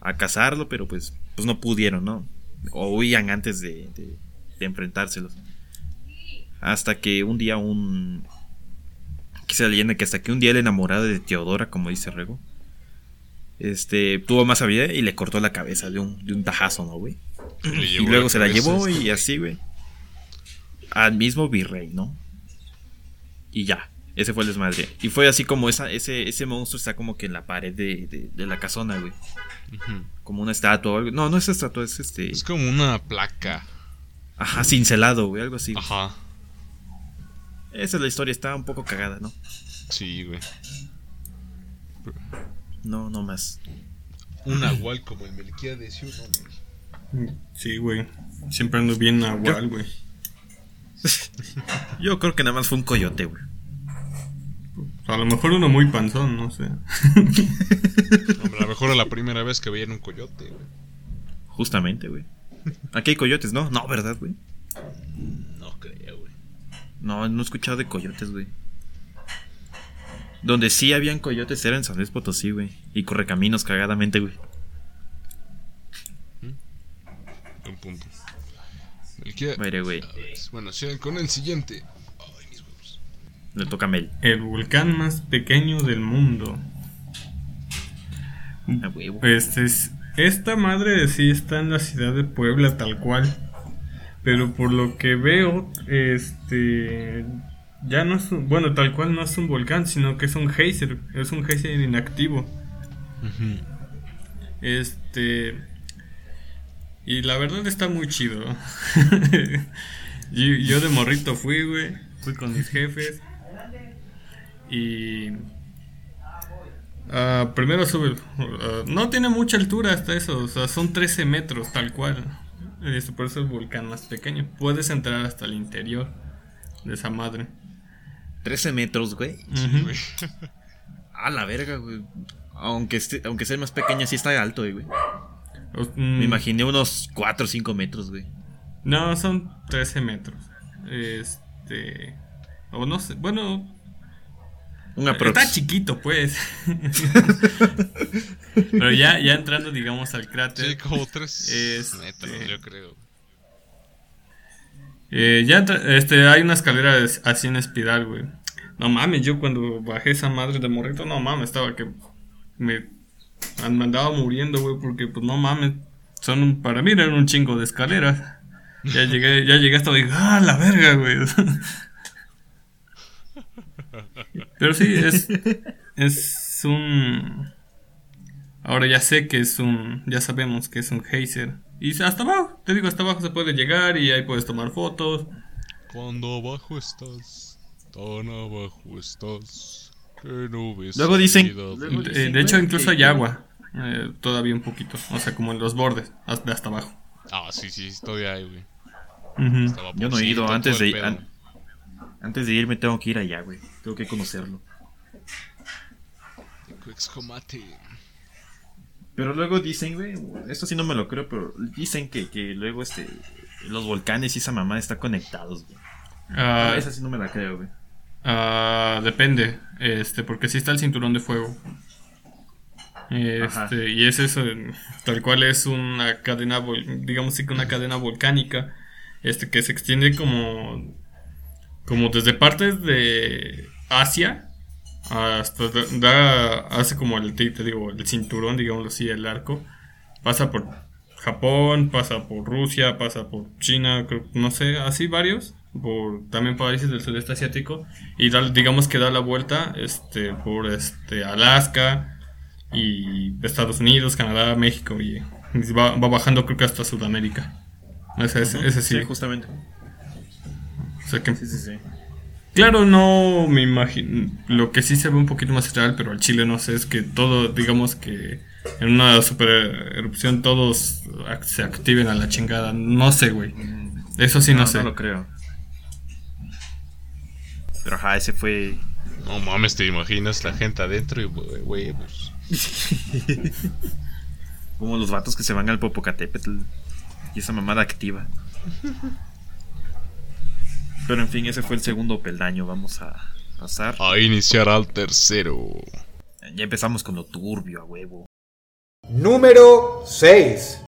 a, cazarlo, pero pues, pues no pudieron, ¿no? O huían antes de, de, enfrentárselos. Hasta que un día un, la leyenda que hasta que un día el enamorado de Teodora, como dice Rego, este, tuvo más habilidad y le cortó la cabeza de un, de un tajazo, ¿no, güey? Y luego se la llevó este. y así, güey. Al mismo virrey, ¿no? Y ya, ese fue el desmadre. Y fue así como esa, ese, ese monstruo está como que en la pared de, de, de la casona, güey. Como una estatua o algo. No, no es estatua, es este. Es como una placa. Ajá, cincelado, güey, algo así. Ajá. Esa es la historia, está un poco cagada, ¿no? Sí, güey. No, no más. Un nahual como el Melquiades, ¿sí o no? Sí, güey. Siempre ando bien nahual, güey. Yo creo que nada más fue un coyote, güey. A lo mejor uno muy panzón, no sé. Hombre, a lo mejor era la primera vez que veían un coyote, güey. Justamente, güey. Aquí hay coyotes, ¿no? No, ¿verdad, güey? No creo, güey. No, no he escuchado de coyotes, güey. Donde sí habían coyotes era en San Luis Potosí, güey. Y correcaminos cagadamente, güey. Un punto. Mire, güey. Bueno, sigan con el siguiente. Ay, mis huevos. Le toca a Mel. El volcán más pequeño del mundo. A huevo. Este es, esta madre sí está en la ciudad de Puebla tal cual. Pero por lo que veo, este ya no es un, bueno, tal cual no es un volcán, sino que es un geyser, es un geyser inactivo. Este Y la verdad está muy chido. yo, de morrito fui, güey. Fui con mis jefes. Y... Uh, primero sube... Ah, no tiene mucha altura hasta eso. O sea, son 13 metros tal cual. Este, por eso es el volcán más pequeño. Puedes entrar hasta el interior de esa madre. 13 metros, güey. A la verga, güey. Aunque, aunque sea más pequeño, sí está alto, güey. Me mm. imaginé unos 4 o 5 metros, güey. No, son 13 metros. Este. O no sé. Bueno. Está chiquito, pues. Pero ya, ya entrando, digamos, al cráter. Sí, como 3 este, metros, yo creo. Eh, ya este, hay una escalera así en espiral, güey. No mames, yo cuando bajé esa madre de morrito, no mames, estaba que me, andaba muriendo, güey, porque pues no mames, son para mí eran un chingo de escaleras. Ya llegué, ya llegué hasta dije, ah, la verga, güey. Pero sí, es, es un... Ahora ya sé que es un... Ya sabemos que es un geyser. Y hasta abajo, te digo, hasta abajo se puede llegar y ahí puedes tomar fotos. Cuando abajo estás, tan abajo estás, que no ves. Luego dicen. De, hecho, incluso hay agua. Eh, todavía un poquito. O sea, como en los bordes, hasta, hasta abajo. Ah, sí, sí, todavía hay, güey. Yo no he ido. Antes de, antes de irme, tengo que ir allá, güey. Tengo que conocerlo. Pero luego dicen, güey, esto sí no me lo creo, pero dicen que, que luego este los volcanes y esa mamá están conectados, güey. Uh, esa sí no me la creo, güey. Uh, depende, este, porque sí está el cinturón de fuego. Este, y es eso, tal cual es una cadena, digamos que una cadena volcánica, este, que se extiende como, como desde partes de Asia hasta da, hace como el, te digo, el cinturón, digámoslo así, el arco. Pasa por Japón, pasa por Rusia, pasa por China, no sé, así varios. Por también países del sudeste asiático. Y digamos que da la vuelta este, por este, Alaska y Estados Unidos, Canadá, México. Y va, bajando creo que hasta Sudamérica. Ese, ese, sí. justamente. O sea que, sí, sí, sí. Claro, no me imagino. Lo que sí se ve un poquito más real, pero al Chile no sé, es que todo, digamos que en una super erupción todos se activen a la chingada. No sé, güey. Eso sí no, sé. No lo creo. Pero ajá, ese fue. No mames, te imaginas la gente adentro y huevos. Como los vatos que se van al Popocatépetl y esa mamada activa. Pero en fin, ese fue el segundo peldaño. Vamos a pasar. A iniciar al tercero. Ya empezamos con lo turbio, a huevo. Número 6.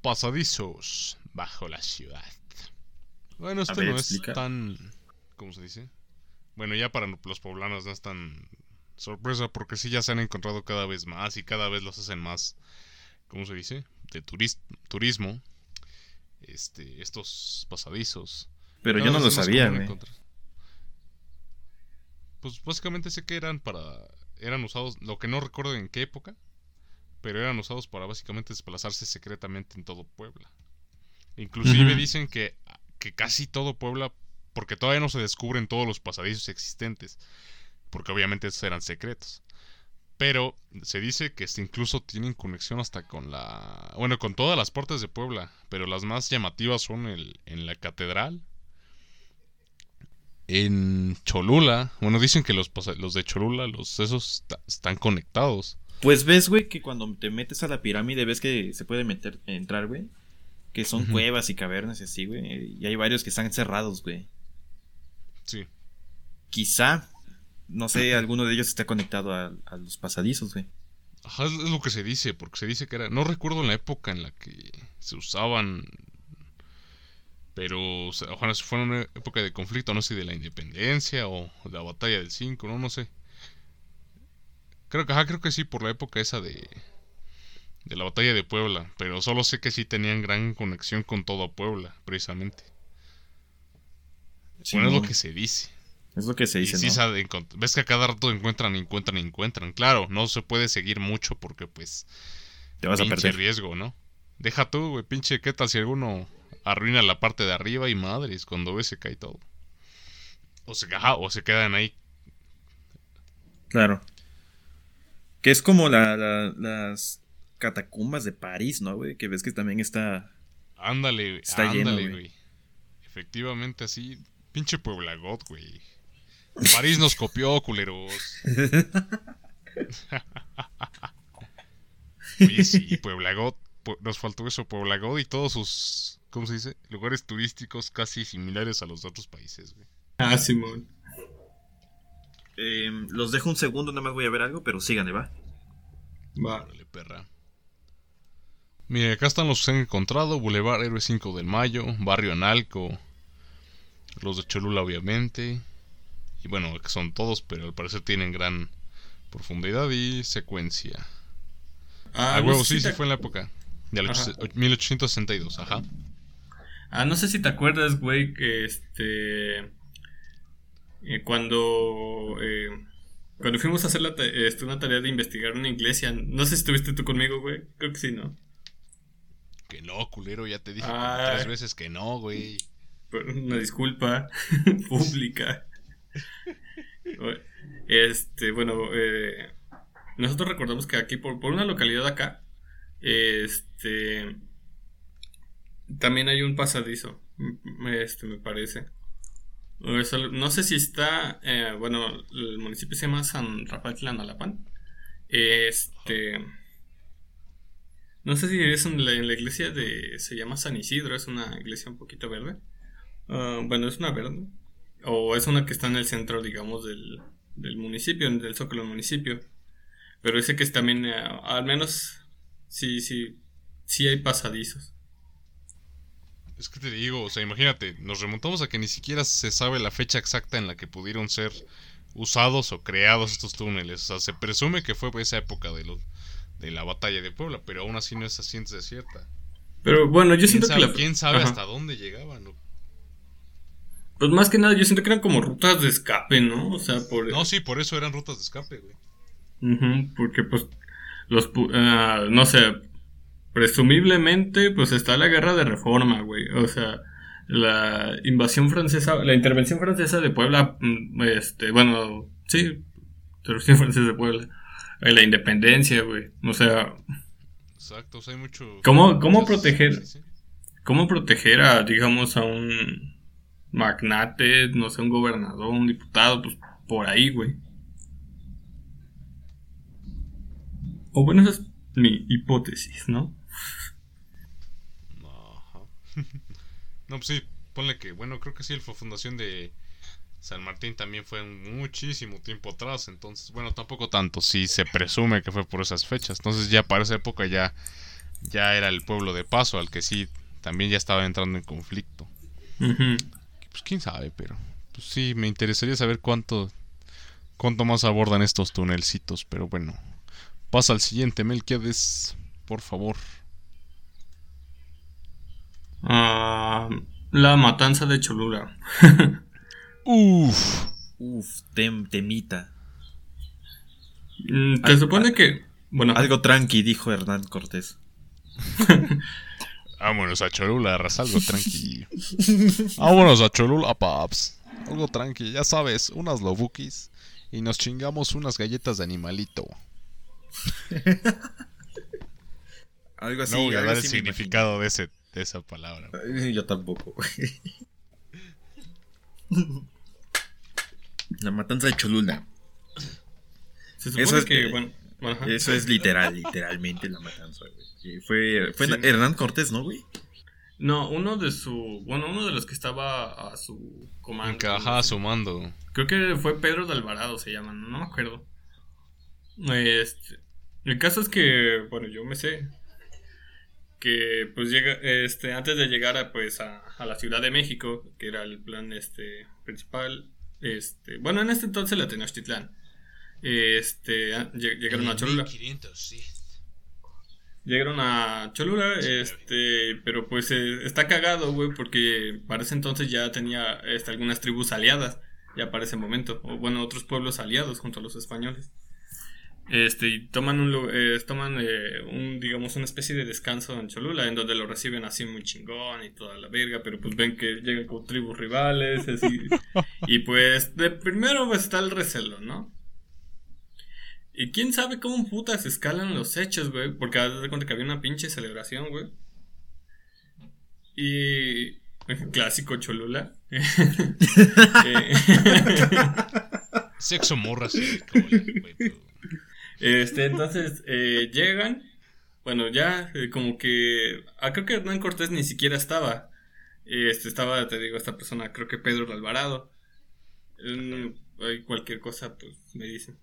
Pasadizos bajo la ciudad. Bueno, esto no es tan... ¿Cómo se dice? Bueno, ya para los poblanos no es tan sorpresa porque sí ya se han encontrado cada vez más y cada vez los hacen más, ¿cómo se dice? De turismo. Este, estos pasadizos. Pero yo no lo sabía, Pues básicamente sé que eran para. Eran usados, lo que no recuerdo en qué época, pero eran usados para básicamente desplazarse secretamente en todo Puebla. Inclusive dicen que, que casi todo Puebla, porque todavía no se descubren todos los pasadizos existentes, porque obviamente esos eran secretos. Pero se dice que incluso tienen conexión hasta con la... Bueno, con todas las puertas de Puebla, pero las más llamativas son el, en la catedral en Cholula, bueno, dicen que los, los de Cholula, los esos están conectados. Pues ves, güey, que cuando te metes a la pirámide ves que se puede meter, entrar, güey. Que son cuevas y cavernas y así, güey. Y hay varios que están cerrados, güey. Sí. Quizá, no sé, alguno de ellos está conectado a, a los pasadizos, güey. Ajá, es lo que se dice, porque se dice que era... No recuerdo la época en la que se usaban pero ojalá fue una época de conflicto, no sé, de la independencia o de la batalla del 5, no, no sé. Creo que, creo que sí, por la época esa de, de la batalla de Puebla, pero solo sé que sí tenían gran conexión con toda Puebla, precisamente. Bueno, es lo que se dice. Es lo que se dice. ves que a cada rato encuentran, encuentran, encuentran. Claro, no se puede seguir mucho porque pues... Te vas a perder. riesgo, ¿no? Deja tú, güey, pinche, ¿qué tal si alguno arruina la parte de arriba y madres cuando ve se cae todo? O se, o se quedan ahí. Claro. Que es como la, las catacumbas de París, ¿no, güey? Que ves que también está. Ándale, está ándale, güey. Efectivamente, así. Pinche Puebla God, güey. París nos copió, culeros. Oye, sí, Puebla God. Nos faltó eso, Puebla God y todos sus. ¿Cómo se dice? Lugares turísticos casi similares a los de otros países, güey. Ah, Simón. Eh, los dejo un segundo, nada más voy a ver algo, pero síganle, va. Va. perra. Mire, acá están los que se han encontrado: Boulevard Héroe 5 del Mayo, Barrio Analco, los de Cholula, obviamente. Y bueno, que son todos, pero al parecer tienen gran profundidad y secuencia. Ah, ah huevo, sí, sí, fue en la época. De 1862, ajá. Ah, no sé si te acuerdas, güey, que este. Eh, cuando. Eh, cuando fuimos a hacer la este, una tarea de investigar una iglesia. No sé si estuviste tú conmigo, güey. Creo que sí, ¿no? Que no, culero, ya te dije tres veces que no, güey. Una disculpa pública. Este, bueno, eh, nosotros recordamos que aquí, por, por una localidad acá, este, también hay un pasadizo, este, me parece. No sé si está, eh, bueno, el municipio se llama San Rafael Tlanalapan. Este, no sé si es en la, iglesia de, se llama San Isidro, es una iglesia un poquito verde. Ah, bueno, es una verde. O es una que está en el centro, digamos, del, del municipio, del zócalo del municipio. Pero ese que es también, eh, al menos, sí, sí, sí hay pasadizos. Es que te digo, o sea, imagínate, nos remontamos a que ni siquiera se sabe la fecha exacta en la que pudieron ser usados o creados estos túneles. O sea, se presume que fue esa época de, los, de la batalla de Puebla, pero aún así no es ciencia cierta. Pero bueno, yo siento que ¿Quién sabe hasta dónde llegaban? Pues más que nada, yo siento que eran como rutas de escape, ¿no? O sea, por... No, sí, por eso eran rutas de escape, güey. porque pues los... Ah, no sé, presumiblemente, pues está la guerra de reforma, güey. O sea, la invasión francesa, la intervención francesa de Puebla, mm, este, bueno, sí, intervención francesa de Puebla. Eh, la independencia, güey. O sea... Exacto, o sea, hay mucho... ¿Cómo, cómo proteger? ¿Cómo proteger a, digamos, a un magnate, no sé, un gobernador, un diputado, pues por ahí, güey? O bueno, esa es mi hipótesis, ¿no? no, pues sí, ponle que, bueno, creo que sí, la fundación de San Martín también fue muchísimo tiempo atrás, entonces, bueno, tampoco tanto, sí se presume que fue por esas fechas, entonces ya para esa época ya, ya era el pueblo de paso al que sí también ya estaba entrando en conflicto. Pues quién sabe, pero pues sí, me interesaría saber cuánto, cuánto más abordan estos tunelcitos, pero bueno, pasa al siguiente, Melquiades, por favor. Ah, la matanza de Cholula. Uf. Uf, temita. Mm, te supone que. Bueno. Algo tranqui, dijo Hernán Cortés. Vámonos a Cholula, arrasa algo tranqui. Vámonos a Cholula, paps. Algo tranqui, ya sabes, unas lobukis y nos chingamos unas galletas de animalito. algo así. No voy a dar el significado de ese esa palabra. Yo tampoco. La matanza de Cholula. eso es que, eso es literal, literalmente la matanza, Fue, fue Hernán Cortés, ¿no, güey? No, uno de su. Bueno, uno de los que estaba a su comando. a su mando. Creo que fue Pedro de Alvarado, se llama, no me acuerdo. Este, el caso es que, bueno, yo me sé que pues llega este antes de llegar a, pues a, la Ciudad de México que era el plan este principal este bueno en este entonces la Tenochtitlán este llegaron a Cholula llegaron a Cholula este pero pues eh, está cagado güey porque para ese entonces ya tenía este, algunas tribus aliadas ya para ese momento o bueno otros pueblos aliados junto a los españoles Este, y toman un, eh, toman eh, un, digamos, una especie de descanso en Cholula, en donde lo reciben así muy chingón y toda la verga, pero pues ven que llegan con tribus rivales, así. y pues, de primero pues, está el recelo, ¿no? Y quién sabe cómo putas escalan los hechos, güey, porque haz de cuenta que había una pinche celebración, güey. Y. Clásico Cholula. Sexo morras. Este, entonces eh, llegan. Bueno, ya eh, como que. Ah, creo que Hernán Cortés ni siquiera estaba. Este estaba, te digo, esta persona, creo que Pedro Alvarado. hay cualquier cosa, pues me dicen.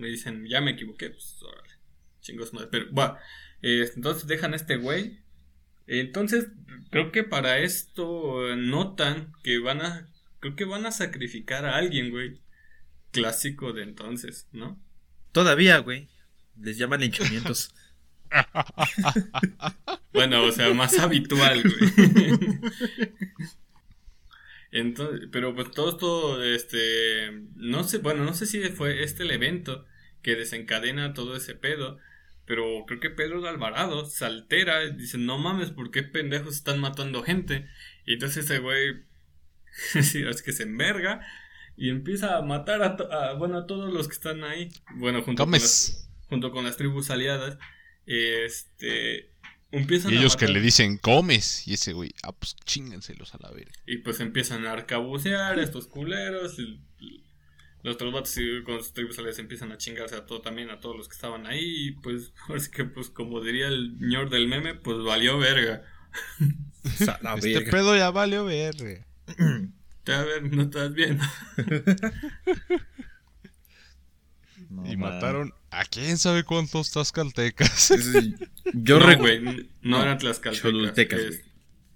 Me dicen, ya me equivoqué, pues órale. Chingos madre. Pero, va. Este, entonces dejan a este güey. Entonces, creo que para esto notan que van a. Creo que van a sacrificar a alguien, güey. Clásico de entonces, ¿no? Todavía, güey. Les llaman linchamientos. bueno, o sea, más habitual, güey. Entonces, pero pues todo esto, este, no sé, bueno, no sé si fue este el evento que desencadena todo ese pedo, pero creo que Pedro de Alvarado se altera y dice, no mames, ¿por qué pendejos están matando gente? Y entonces ese güey, es que se enverga y empieza a matar a, bueno, a todos los que están ahí. Bueno, junto, con las, junto con las tribus aliadas. Este. Empiezan y ellos que le dicen comes. Y ese güey, ah, pues chingenselos a la verga. Y pues empiezan a arcabucear a estos culeros. Y los otros vatos con las tribus aliadas empiezan a chingarse a todo también, a todos los que estaban ahí. Y pues, así que, pues, como diría el señor del meme, pues valió verga. este pedo ya valió verga. a ver, no estás viendo. y mataron a quién sabe cuántos tlaxcaltecas. Yo no, güey, no, eran tlaxcaltecas. Cholultecas.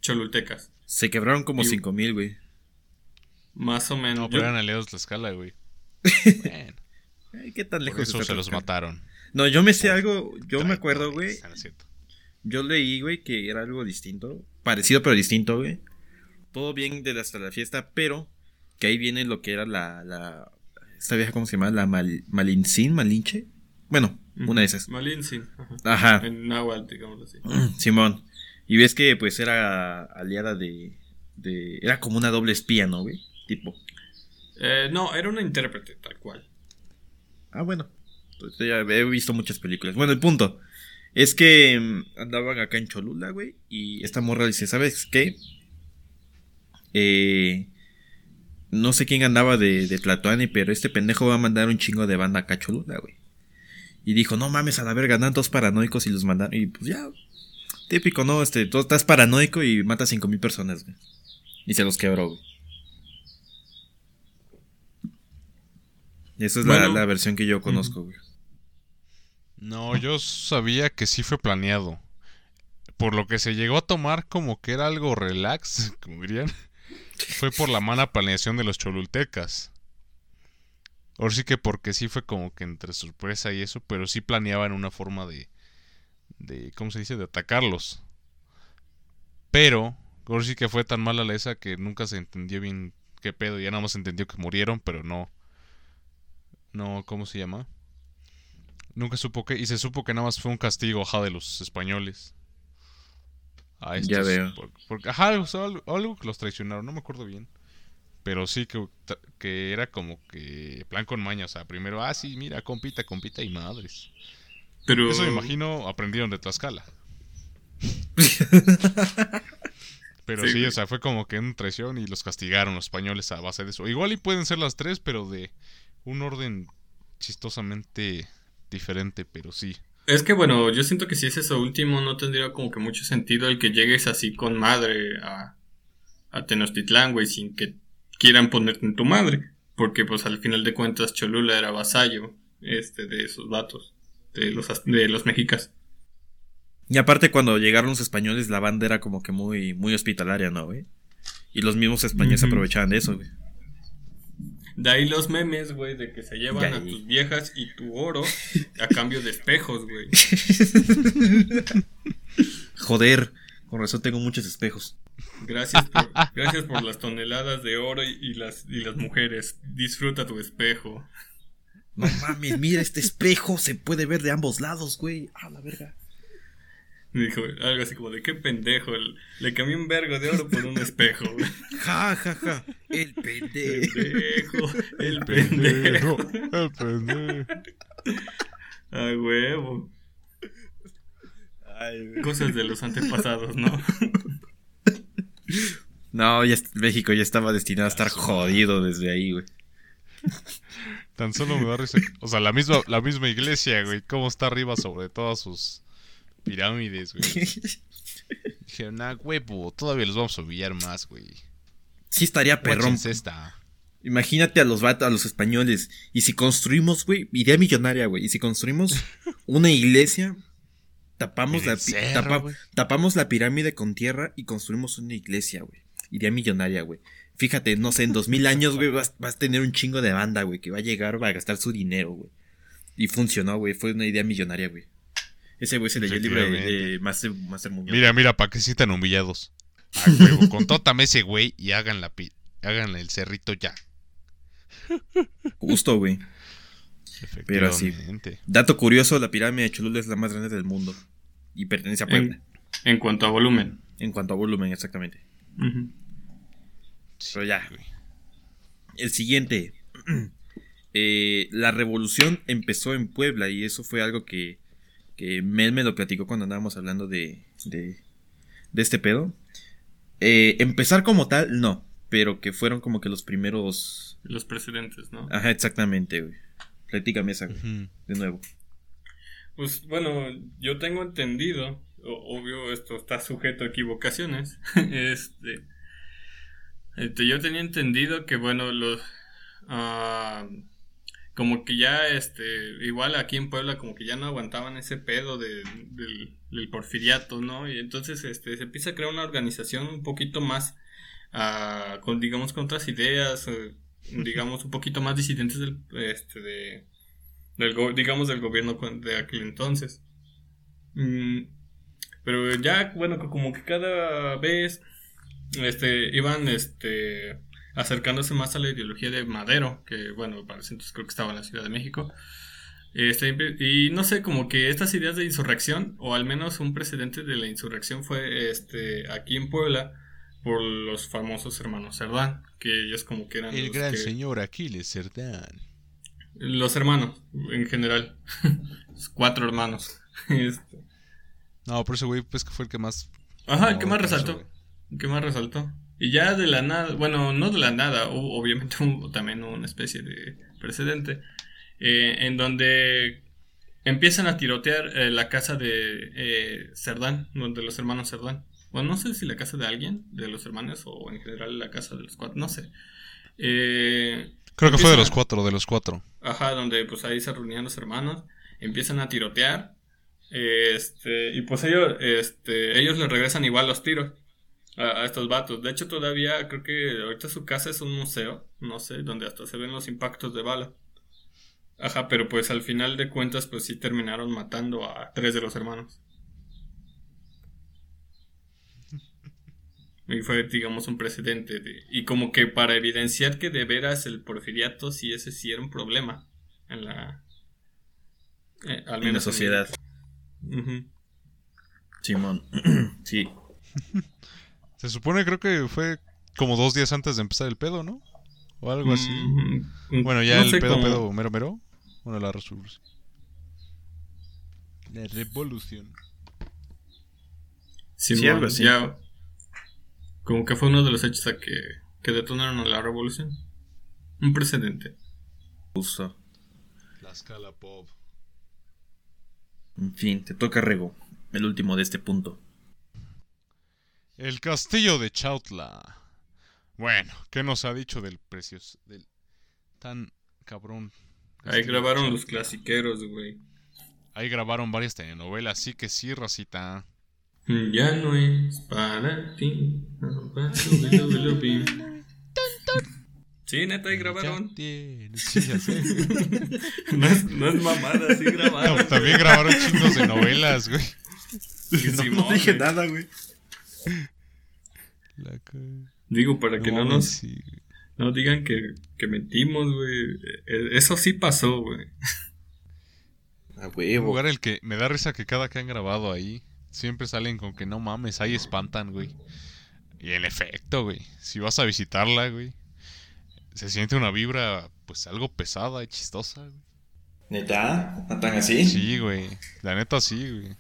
Cholultecas. Se quebraron como cinco mil, güey. Más o menos. No, pero eran aliados de Tlaxcala, güey. bueno. ¿Qué tan lejos Por eso se los mataron. No, yo me sé algo, yo me acuerdo, güey. Yo leí, güey, que era algo distinto. Parecido pero distinto, güey todo bien desde hasta la fiesta, pero que ahí viene lo que era la, la esta vieja, ¿cómo se llama? La mal, Malincin, Malinche. Bueno, una de esas. Malincin. Ajá. En Nahuatl, digamos así. Simón. Y ves que pues era aliada de, de... Era como una doble espía, ¿no, güey? Tipo. Eh, no, era una intérprete, tal cual. Ah, bueno. ya he visto muchas películas. Bueno, el punto es que mm, andaban acá en Cholula, güey. Y esta morra dice, ¿sabes qué? Eh, no sé quién andaba de, de Tlatoani, pero este pendejo va a mandar un chingo de banda a güey. Y dijo, no mames, a la verga, andan todos paranoicos y los mandaron. Y pues ya, típico, ¿no? Este, tú estás paranoico y mata a cinco mil personas, güey. Y se los quebró, güey. Esa es la, la, versión que yo conozco, güey. No, yo sabía que sí fue planeado. Por lo que se llegó a tomar como que era algo relax, como dirían fue por la mala planeación de los cholultecas. Ahora sí que porque sí fue como que entre sorpresa y eso, pero sí planeaban una forma de, de ¿cómo se dice? De atacarlos. Pero, ahora sí que fue tan mala la esa que nunca se entendió bien qué pedo. Ya nada más se entendió que murieron, pero no, no, ¿cómo se llama? Nunca supo que, y se supo que nada más fue un castigo, ajá, de los españoles ya veo. porque, ajá, algo, que los traicionaron, no me acuerdo bien. Pero sí que, que era como que plan con maña, o sea, primero, ah, sí, mira, compita, compita y madres. Pero... Eso me imagino aprendieron de Tlaxcala. pero sí, o sea, fue como que una traición y los castigaron los españoles a base de eso. Igual y pueden ser las tres, pero de un orden chistosamente diferente, pero sí. Es que bueno, yo siento que si es eso último, no tendría como que mucho sentido el que llegues así con madre a, a Tenochtitlán, güey, sin que quieran ponerte en tu madre. Porque pues al final de cuentas Cholula era vasallo este, de esos vatos, de los, de los mexicas. Y aparte cuando llegaron los españoles la banda era como que muy, muy hospitalaria, ¿no, güey? Y los mismos españoles aprovechaban de eso, güey. De ahí los memes, güey, de que se llevan a tus viejas y tu oro a cambio de espejos, güey. Joder, con razón tengo muchos espejos. Gracias por, gracias por las toneladas de oro y, las, y las mujeres. Disfruta tu espejo. No mames, mira este espejo, se puede ver de ambos lados, güey. A la verga. Dijo algo así como de qué pendejo. Le cambié un vergo de oro por un espejo, güey. Ja, ja, ja. El pendejo. El pendejo. El pendejo. A huevo. Cosas de los antepasados, ¿no? No, ya México ya estaba destinado a estar jodido desde ahí, güey. Tan solo me da risa. O sea, la misma, la misma iglesia, güey. Cómo está arriba sobre todas sus pirámides, güey. Dijeron, ah, huevo, todavía los vamos a humillar más, güey. Sí estaría perrón. Esta. Imagínate a los a los españoles. Y si construimos, güey, idea millonaria, güey. Y si construimos una iglesia, tapamos la, tapamos la pirámide con tierra y construimos una iglesia, güey. Idea millonaria, güey. Fíjate, no sé, en dos mil años, güey, vas, a tener un chingo de banda, güey, que va a llegar, va a gastar su dinero, güey. Y funcionó, güey, fue una idea millonaria, güey. Ese güey se leyó el libro de, Master, Master Muñoz. Mira, mira, para que se sientan humillados. Contótame ese güey y hagan, la hagan el cerrito ya. Justo, güey. Pero así. Dato curioso, la pirámide de Cholula es la más grande del mundo. Y pertenece a Puebla. En, cuanto a volumen. En cuanto a volumen, exactamente. Pero ya. El siguiente. Eh, la revolución empezó en Puebla y eso fue algo que, que Mel me lo platicó cuando andábamos hablando de, de, este pedo. Eh, empezar como tal, no, pero que fueron como que los primeros... Los precedentes, ¿no? Ajá, exactamente, güey. Platícame esa, de nuevo. Pues bueno, yo tengo entendido, obvio esto está sujeto a equivocaciones, este este, yo tenía entendido que, bueno, los. Ah, como que ya, este. Igual aquí en Puebla, como que ya no aguantaban ese pedo del, del, porfiriato, ¿no? Y entonces, este, se empieza a crear una organización un poquito más. Uh, con, digamos, con otras ideas, eh, digamos, un poquito más disidentes del. Este, de. Digamos, del gobierno de aquel entonces. Mm, pero ya, bueno, como que cada vez este, iban este, acercándose más a la ideología de Madero, que bueno, para entonces creo que estaba en la Ciudad de México. Este, y no sé, como que estas ideas de insurrección, o al menos un precedente de la insurrección fue este, aquí en Puebla por los famosos hermanos Cerdán, que ellos como que eran... El gran señor Aquiles Cerdán. Los hermanos, en general. Cuatro hermanos. Este. No, por eso, güey, pues que fue el que más... Ajá, el que más resaltó. ¿Qué más resaltó? Y ya de la nada, bueno, no de la nada, obviamente también una especie de precedente, eh, en donde empiezan a tirotear eh, la casa de eh, Cerdán, de los hermanos Cerdán. Bueno, no sé si la casa de alguien, de los hermanos, o en general la casa de los cuatro, no sé. Creo que fue de los cuatro, de los cuatro. Ajá, donde pues ahí se reunían los hermanos, empiezan a tirotear, este, y pues ellos, este, ellos le regresan igual los tiros a, estos vatos. De hecho, todavía creo que ahorita su casa es un museo, no sé, donde hasta se ven los impactos de bala. Ajá, pero pues al final de cuentas, pues sí terminaron matando a tres de los hermanos. Y fue, digamos, un precedente. De, y como que para evidenciar que de veras el porfiriato sí ese sí era un problema en la... Eh, al menos en la sociedad. Simón. sí. Se supone, creo que fue como dos días antes de empezar el pedo, ¿no? O algo así. Mm, bueno, ya el pedo, pedo, mero, mero. Bueno, la revolución. La revolución. Sí, algo así. Ya, como que fue uno de los hechos a que, que detonaron la revolución. Un precedente. Justo. La escala pop. En fin, te toca Rego, el último de este punto. El castillo de Chautla. Bueno, ¿qué nos ha dicho del precioso, del tan cabrón? Ahí grabaron los clasiqueros, güey. Ahí grabaron varias telenovelas, así que sí, racita. Ya no es para ti. Sí, neta, ahí grabaron. Sí, ya sé. no, es, no es mamada, sí grabaron. también grabaron chingos de novelas, güey. no dije nada, güey. Digo, para que no nos. No digan que, que mentimos, güey. E, eso sí pasó, güey. A huevo. Un lugar el que me da risa que cada que han grabado ahí, siempre salen con que no mames, ahí espantan, güey. Y en efecto, güey, si vas a visitarla, güey, se siente una vibra, pues algo pesada y chistosa, güey. ¿Neta? ¿No tan así? Sí, güey. La neta sí, güey.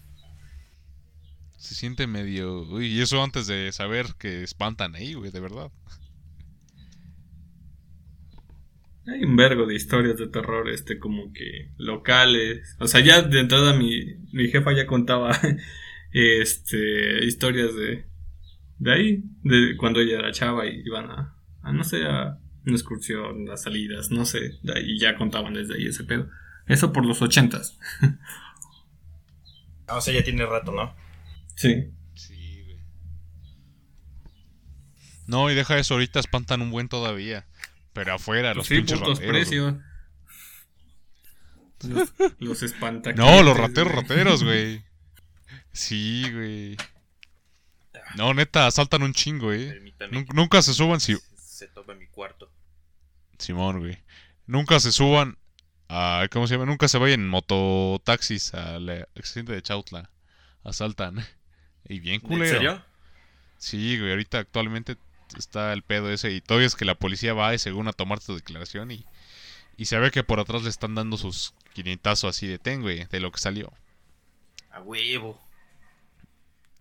Se siente medio... Uy, y eso antes de saber que espantan ahí, güey, de verdad. Hay un vergo de historias de terror, este, como que locales. O sea, ya de entrada mi, mi jefa ya contaba, este, historias de, de ahí, de cuando ella era chava y iban a, a no sé, a una excursión, las salidas, no sé, de ahí ya contaban desde ahí ese pedo. Eso por los ochentas. Ah, o sea, ya tiene rato, ¿no? Sí. Sí, güey. No, y deja eso, ahorita espantan un buen todavía. Pero afuera, los sí, pinches rateros. precios. Los, los No, los rateros, rateros, güey. Sí, güey. No, neta, saltan un chingo, eh. Nunca se suban si... Se toma mi cuarto. Simón, güey. Nunca se suban a... ¿Cómo se llama? Nunca se vayan en mototaxis al accidente de Chautla. Asaltan. Y bien culero. ¿En serio? Sí, güey. Ahorita actualmente está el pedo ese y todavía es que la policía va y según a tomar tu declaración y, y se ve que por atrás le están dando sus quinientazos así de ten, güey, de lo que salió. A huevo.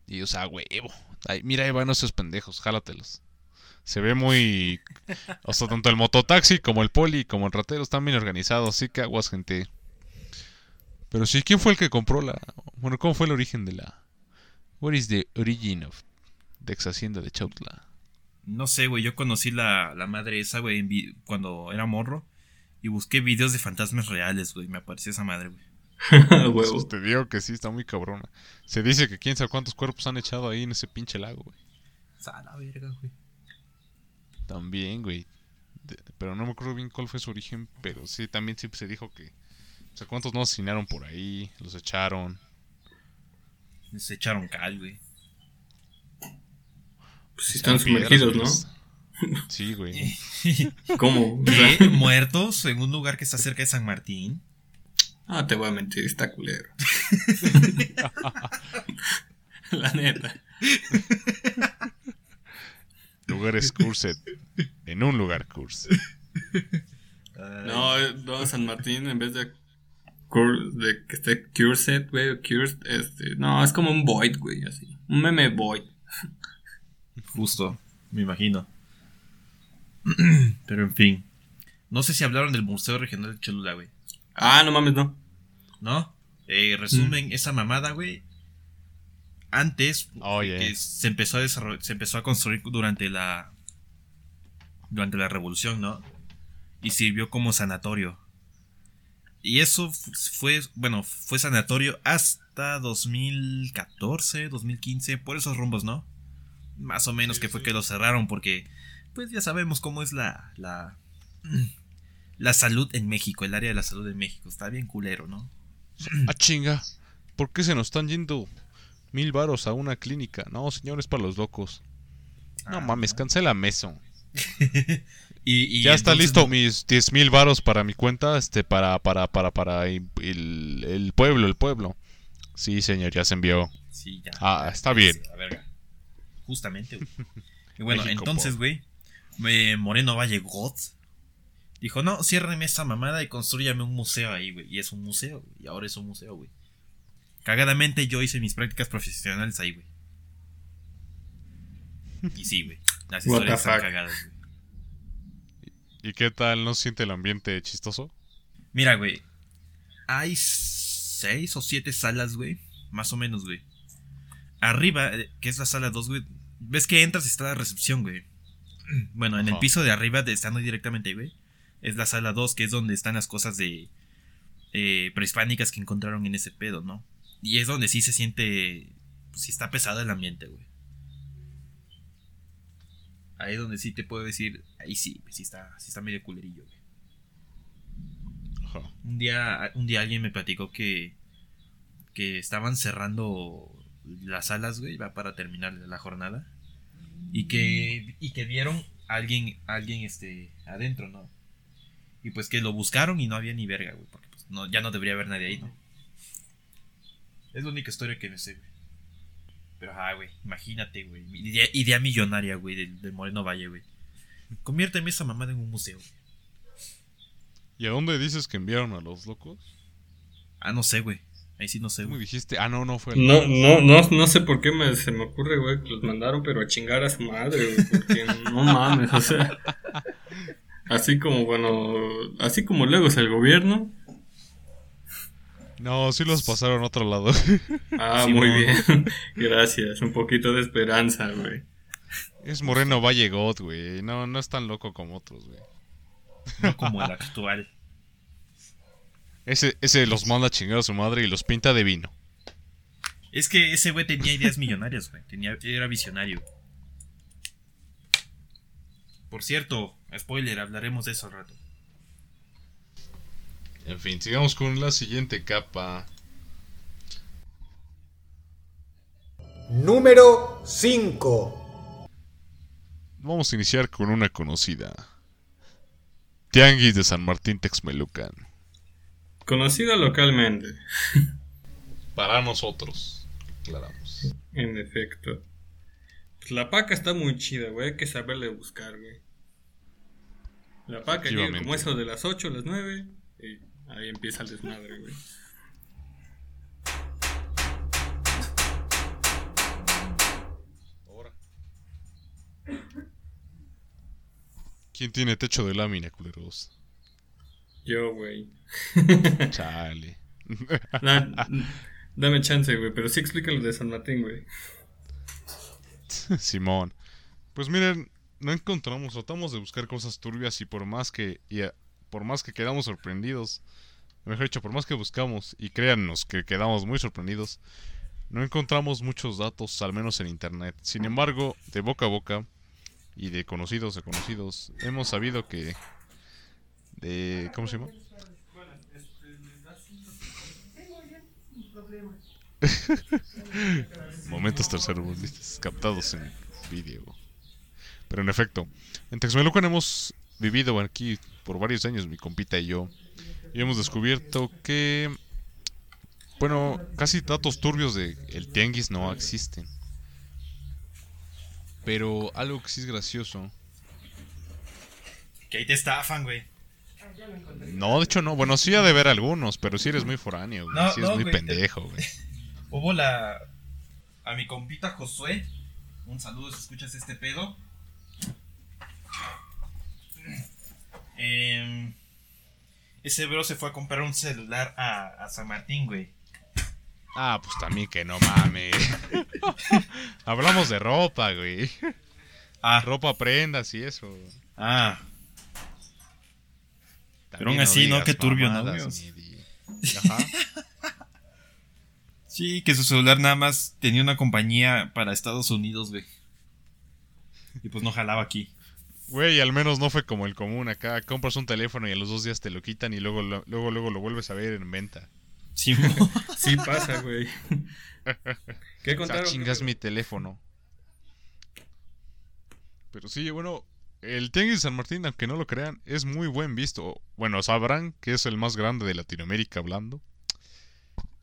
Y o sea, a huevo. Ay, mira, ahí van esos pendejos, jálatelos. Se ve muy... O sea, tanto el mototaxi como el poli como el ratero están bien organizados, así que aguas, gente. Pero sí, ¿quién fue el que compró la... Bueno, ¿cómo fue el origen de la... What is the origin of... De ex hacienda de Chautla? No sé, güey, yo conocí la, la madre esa, güey, cuando era morro. Y busqué videos de fantasmas reales, güey. Me apareció esa madre, güey. Te digo que sí, está muy cabrona. Se dice que quién sabe cuántos cuerpos han echado ahí en ese pinche lago, güey. Sala verga, güey. También, güey. pero no me acuerdo bien cuál fue su origen, pero sí, también siempre se dijo que... O sea, cuántos no asesinaron por ahí, los echaron. Les echaron cal, güey. Pues si están sumergidos, ¿no? Sí, güey. ¿Cómo? ¿Muertos en un lugar que está cerca de San Martín? Ah, te voy a mentir, está culero. La neta. Lugares cursed. En un lugar curse. No, no, San Martín en vez de, de que esté cursed, güey, cursed, este, no, es como un void, güey, así. Un meme void. Justo, me imagino. Pero en fin. No sé si hablaron del Museo Regional de Cholula, güey. Ah, no mames, no. ¿No? Eh, resumen, mm. esa mamada, güey. Antes se empezó a se empezó a construir durante la durante la revolución, ¿no? Y sirvió como sanatorio. Y eso fue, bueno, fue sanatorio hasta 2014, 2015, por esos rumbos, ¿no? Más o menos que fue que lo cerraron porque, pues ya sabemos cómo es la, la, la salud en México, el área de la salud en México. Está bien culero, ¿no? Ah, chinga. ¿Por qué se nos están yendo mil varos a una clínica? No, señores, para los locos. No ah, mames, cancela eso. y, ya está listo mis diez mil varos para mi cuenta, este, para, para, para, para el, el, pueblo, el pueblo. Sí, señor, ya se envió. Sí, ya. Ah, está bien. Justamente, güey. Y bueno, entonces, güey, Moreno Valle God dijo, no, ciérreme esa mamada y construyame un museo ahí, güey. Y es un museo, güey. Y ahora es un museo, güey. Cagadamente yo hice mis prácticas profesionales ahí, güey. Y sí, güey. Las historias están cagadas, güey. ¿Y qué tal? ¿No siente el ambiente chistoso? Mira, güey. Hay seis o siete salas, güey. Más o menos, güey. Arriba, eh, que es la sala 2, güey. Ves que entras y está la recepción, güey. Bueno, en el piso de arriba, estando directamente ahí, güey es la sala 2, que es donde están las cosas de eh, prehispánicas que encontraron en ese pedo, ¿no? Y es donde sí se siente, pues, sí está pesado el ambiente, güey. Ahí es donde sí te puedo decir, ahí sí, sí está, sí está medio culerillo, güey. Un día, un día alguien me platicó que, que estaban cerrando las salas, güey, va para terminar la jornada. Y que, y que vieron alguien, alguien este, adentro, ¿no? Y pues que lo buscaron y no había ni verga, güey, porque pues, no, ya no debería haber nadie ahí, ¿no? Es la única historia que me sé, güey. Pero, ah, güey, imagínate, güey. Idea, idea millonaria, güey, del, Moreno Valle, güey. Conviérteme esa mamada en un museo, ¿Y a dónde dices que enviaron a los locos? Ah, no sé, güey. Ahí sí no sé, güey. dijiste? Ah, no, no fue. No, no, no, no sé por qué me, se me ocurre, güey, que los mandaron, pero a chingar a su madre, güey. Porque no mames, o sea. Así como, bueno, así como luego es el gobierno. No, sí los pasaron a otro lado. Ah, muy bien. Gracias. Un poquito de esperanza, güey. Es Moreno Valle God, güey. No, no es tan loco como otros, güey. No como el actual. Ese, ese los manda a chingar a su madre y los pinta de vino. Es que ese güey tenía ideas millonarias, güey. Tenía, era visionario. Por cierto, spoiler, hablaremos de eso al rato. En fin, sigamos con la siguiente capa. Número 5. Vamos a iniciar con una conocida. Tianguis de San Martín Texmelucan. Conocida localmente. Para nosotros, aclaramos. En efecto. Pues la paca está muy chida, güey. Hay que saberle buscar, güey. La paca llega como eso de las 8 a las 9. Y ahí empieza el desmadre, güey. Ahora. ¿Quién tiene techo de lámina, culeros? Yo, güey. Chale. dame chance, güey, pero sí explica lo de San Martín, güey. Simón. Pues miren, no encontramos, tratamos de buscar cosas turbias y por más que y por más que quedamos sorprendidos, mejor dicho, por más que buscamos y créannos que quedamos muy sorprendidos, no encontramos muchos datos, al menos en internet. Sin embargo, de boca a boca y de conocidos a conocidos, hemos sabido que de ¿cómo se llama? Momentos terceros captados en vídeo. Pero en efecto, en Texmelucan hemos vivido aquí por varios años, mi compita y yo, y hemos descubierto que, bueno, casi datos turbios de el tianguis no existen. Pero algo que sí es gracioso. Que ahí te estafan, güey. No, de hecho no. Bueno, sí ha de ver algunos, pero sí eres muy foráneo, güey. sí eres muy pendejo, güey. Hubo la... A mi compita Josué. Un saludo si escuchas este pedo. Eh, ese bro se fue a comprar un celular a, San Martín, güey. Ah, pues también que no mames. Hablamos de ropa, güey. Ah. Ropa, prendas y eso. Ah. Pero aún así, ¿no? Qué turbio, ¿no? Ajá. sí, que su celular nada más tenía una compañía para Estados Unidos, güey. Y pues no jalaba aquí. Güey, al menos no fue como el común acá. Compras un teléfono y a los dos días te lo quitan y luego luego, luego lo vuelves a ver en venta. Sí, sí pasa, güey. ¿Qué contaron? chingas mi teléfono. Pero sí, bueno, el Tianguis de San Martín, aunque no lo crean, es muy buen visto. Bueno, sabrán que es el más grande de Latinoamérica hablando.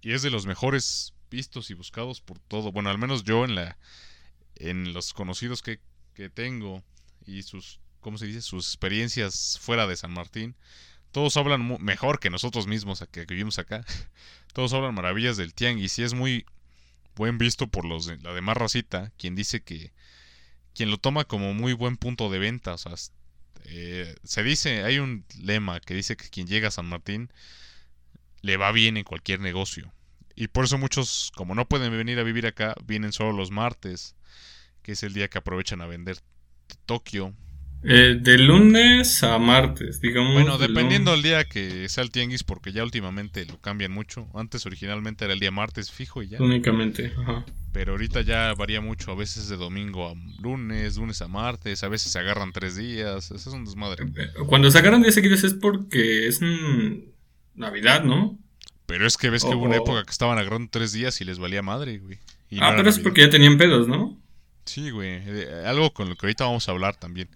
Y es de los mejores vistos y buscados por todo. Bueno, al menos yo en la en los conocidos que, que tengo y sus, ¿cómo se dice? Sus experiencias fuera de San Martín. Todos hablan mejor que nosotros mismos que vivimos acá. Todos hablan maravillas del tianguis y es muy buen visto por los de, la demás racita, quien dice que quien lo toma como muy buen punto de venta, o sea, eh, se dice, hay un lema que dice que quien llega a San Martín le va bien en cualquier negocio. Y por eso muchos, como no pueden venir a vivir acá, vienen solo los martes, que es el día que aprovechan a vender Tokio. Eh, de lunes a martes, digamos. Bueno, dependiendo del día que sea el tianguis, porque ya últimamente lo cambian mucho. Antes originalmente era el día martes fijo y ya. Únicamente, ajá. Pero ahorita ya varía mucho, a veces de domingo a lunes, lunes a martes, a veces se agarran tres días, eso es un desmadre. Eh, cuando se agarran días seguidos es porque es Navidad, ¿no? Pero es que ves que hubo una época que estaban agarrando tres días y les valía madre, güey. ah, pero es porque ya tenían pedos, ¿no? Sí, güey. Algo con lo que ahorita vamos a hablar también.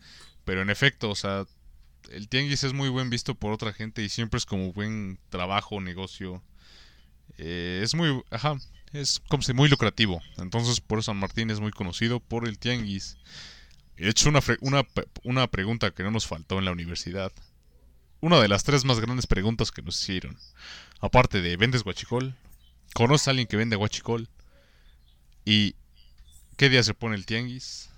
Pero en efecto, o sea, el tianguis es muy buen visto por otra gente y siempre es como buen trabajo, negocio. Eh, es muy, ajá, es como si muy lucrativo. Entonces, por San Martín es muy conocido por el tianguis. He hecho una, una, una pregunta que no nos faltó en la universidad. Una de las tres más grandes preguntas que nos hicieron. Aparte de, ¿vendes guachicol? ¿Conoces a alguien que vende guachicol? ¿Y qué día se pone el tianguis?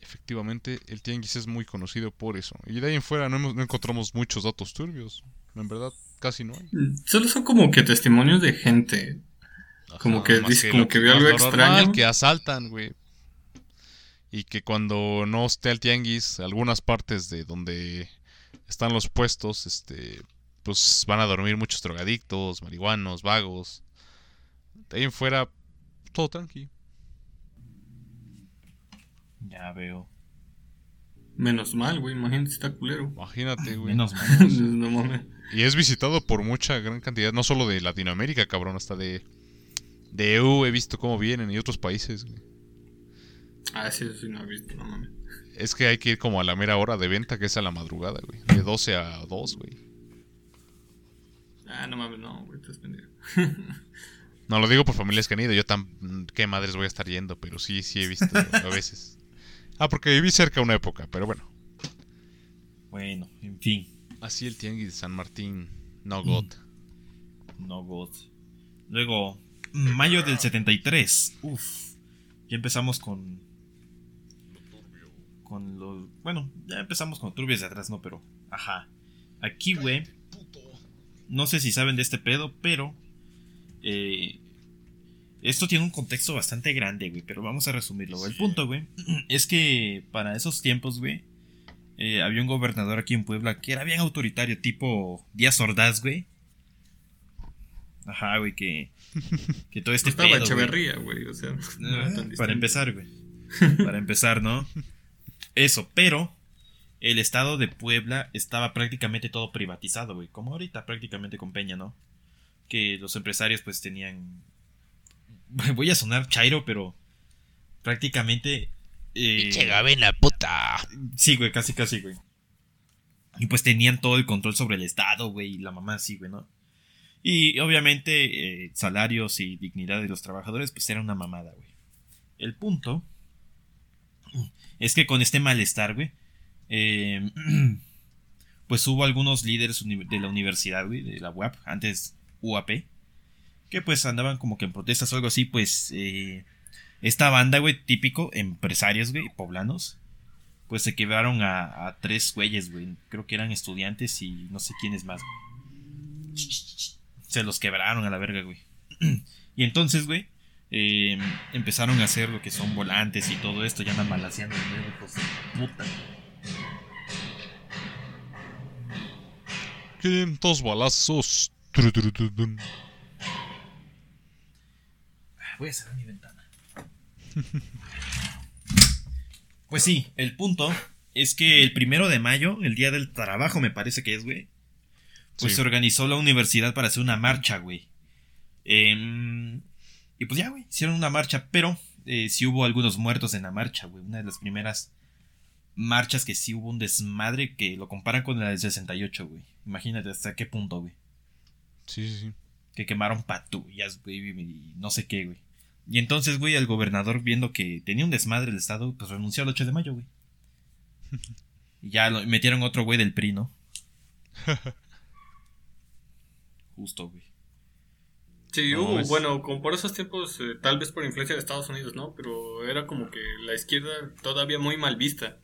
Efectivamente, el tianguis es muy conocido por eso. Y de ahí en fuera no, no encontramos muchos datos turbios. En verdad, casi no hay. Mm, solo son como que testimonios de gente. como que dice, como que, vio algo extraño. Que asaltan, güey. Y que cuando no esté el tianguis, algunas partes de donde están los puestos, este, pues van a dormir muchos drogadictos, marihuanos, vagos. De ahí en fuera, todo tranqui. Ya veo. Menos mal, güey. Imagínate, está culero. Imagínate, güey. Menos mal. no mames. Y es visitado por mucha gran cantidad, no solo de Latinoamérica, cabrón, hasta de, de EU he visto cómo vienen y otros países, güey. Ah, sí, sí, no he visto, no mames. Es que hay que ir como a la mera hora de venta, que es a la madrugada, güey. De 12 a 2, güey. Ah, no mames, no, güey, estás pendejo. no, lo digo por familias que han ido. Yo tan... ¿Qué madres voy a estar yendo? Pero sí, sí he visto a veces. Ah, porque viví cerca una época, pero bueno. Bueno, en fin. Así el tianguis de San Martín. No God. No God. Luego, mayo del 73. Uf. Ya empezamos con. Con los. Bueno, ya empezamos con turbios de atrás, ¿no? Pero. Ajá. Aquí, güey. No sé si saben de este pedo, pero. Eh, esto tiene un contexto bastante grande, güey, pero vamos a resumirlo. El punto, güey, es que para esos tiempos, güey, eh, había un gobernador aquí en Puebla que era bien autoritario, tipo Díaz Ordaz, güey. Ajá, güey, que, que todo este Estaba Echeverría, güey, o sea. para empezar, güey. Para empezar, ¿no? Eso, pero el estado de Puebla estaba prácticamente todo privatizado, güey. Como ahorita prácticamente con Peña, ¿no? Que los empresarios pues tenían voy a sonar chairo, pero prácticamente... Eh, la puta. Sí, güey, casi, casi, güey. Y pues tenían todo el control sobre el Estado, güey, y la mamá sí, güey, ¿no? Y obviamente eh, salarios y dignidad de los trabajadores, pues era una mamada, güey. El punto es que con este malestar, güey, eh, pues hubo algunos líderes de la universidad, güey, de la UAP, antes UAP, que pues andaban como que en protestas o algo así, pues eh, esta banda, güey, típico, empresarios, güey, poblanos, pues se quebraron a, tres güeyes, güey, creo que eran estudiantes y no sé quiénes más. Se los quebraron a la verga, güey. y entonces, güey, eh, empezaron a hacer lo que son volantes y todo esto, ya andan balaseando, hijos puta. dos balazos. Voy a cerrar mi ventana. pues sí, el punto es que el primero de mayo, el día del trabajo, me parece que es, güey. Pues se organizó la universidad para hacer una marcha, güey. Em, y pues ya, güey, hicieron una marcha, pero eh, sí hubo algunos muertos en la marcha, güey. Una de las primeras marchas que sí hubo un desmadre que lo comparan con la del 68, güey. Imagínate hasta qué punto, güey. Sí, sí, sí. Que quemaron patrullas, güey, y no sé qué, güey. Y entonces, güey, el gobernador, viendo que tenía un desmadre el estado, pues renunció el 8 de mayo, güey. Y ya lo, metieron otro güey del PRI, ¿no? Justo, güey. Sí, hubo, bueno, como por esos tiempos, eh, tal vez por influencia de Estados Unidos, ¿no? Pero era como que la izquierda todavía muy mal vista.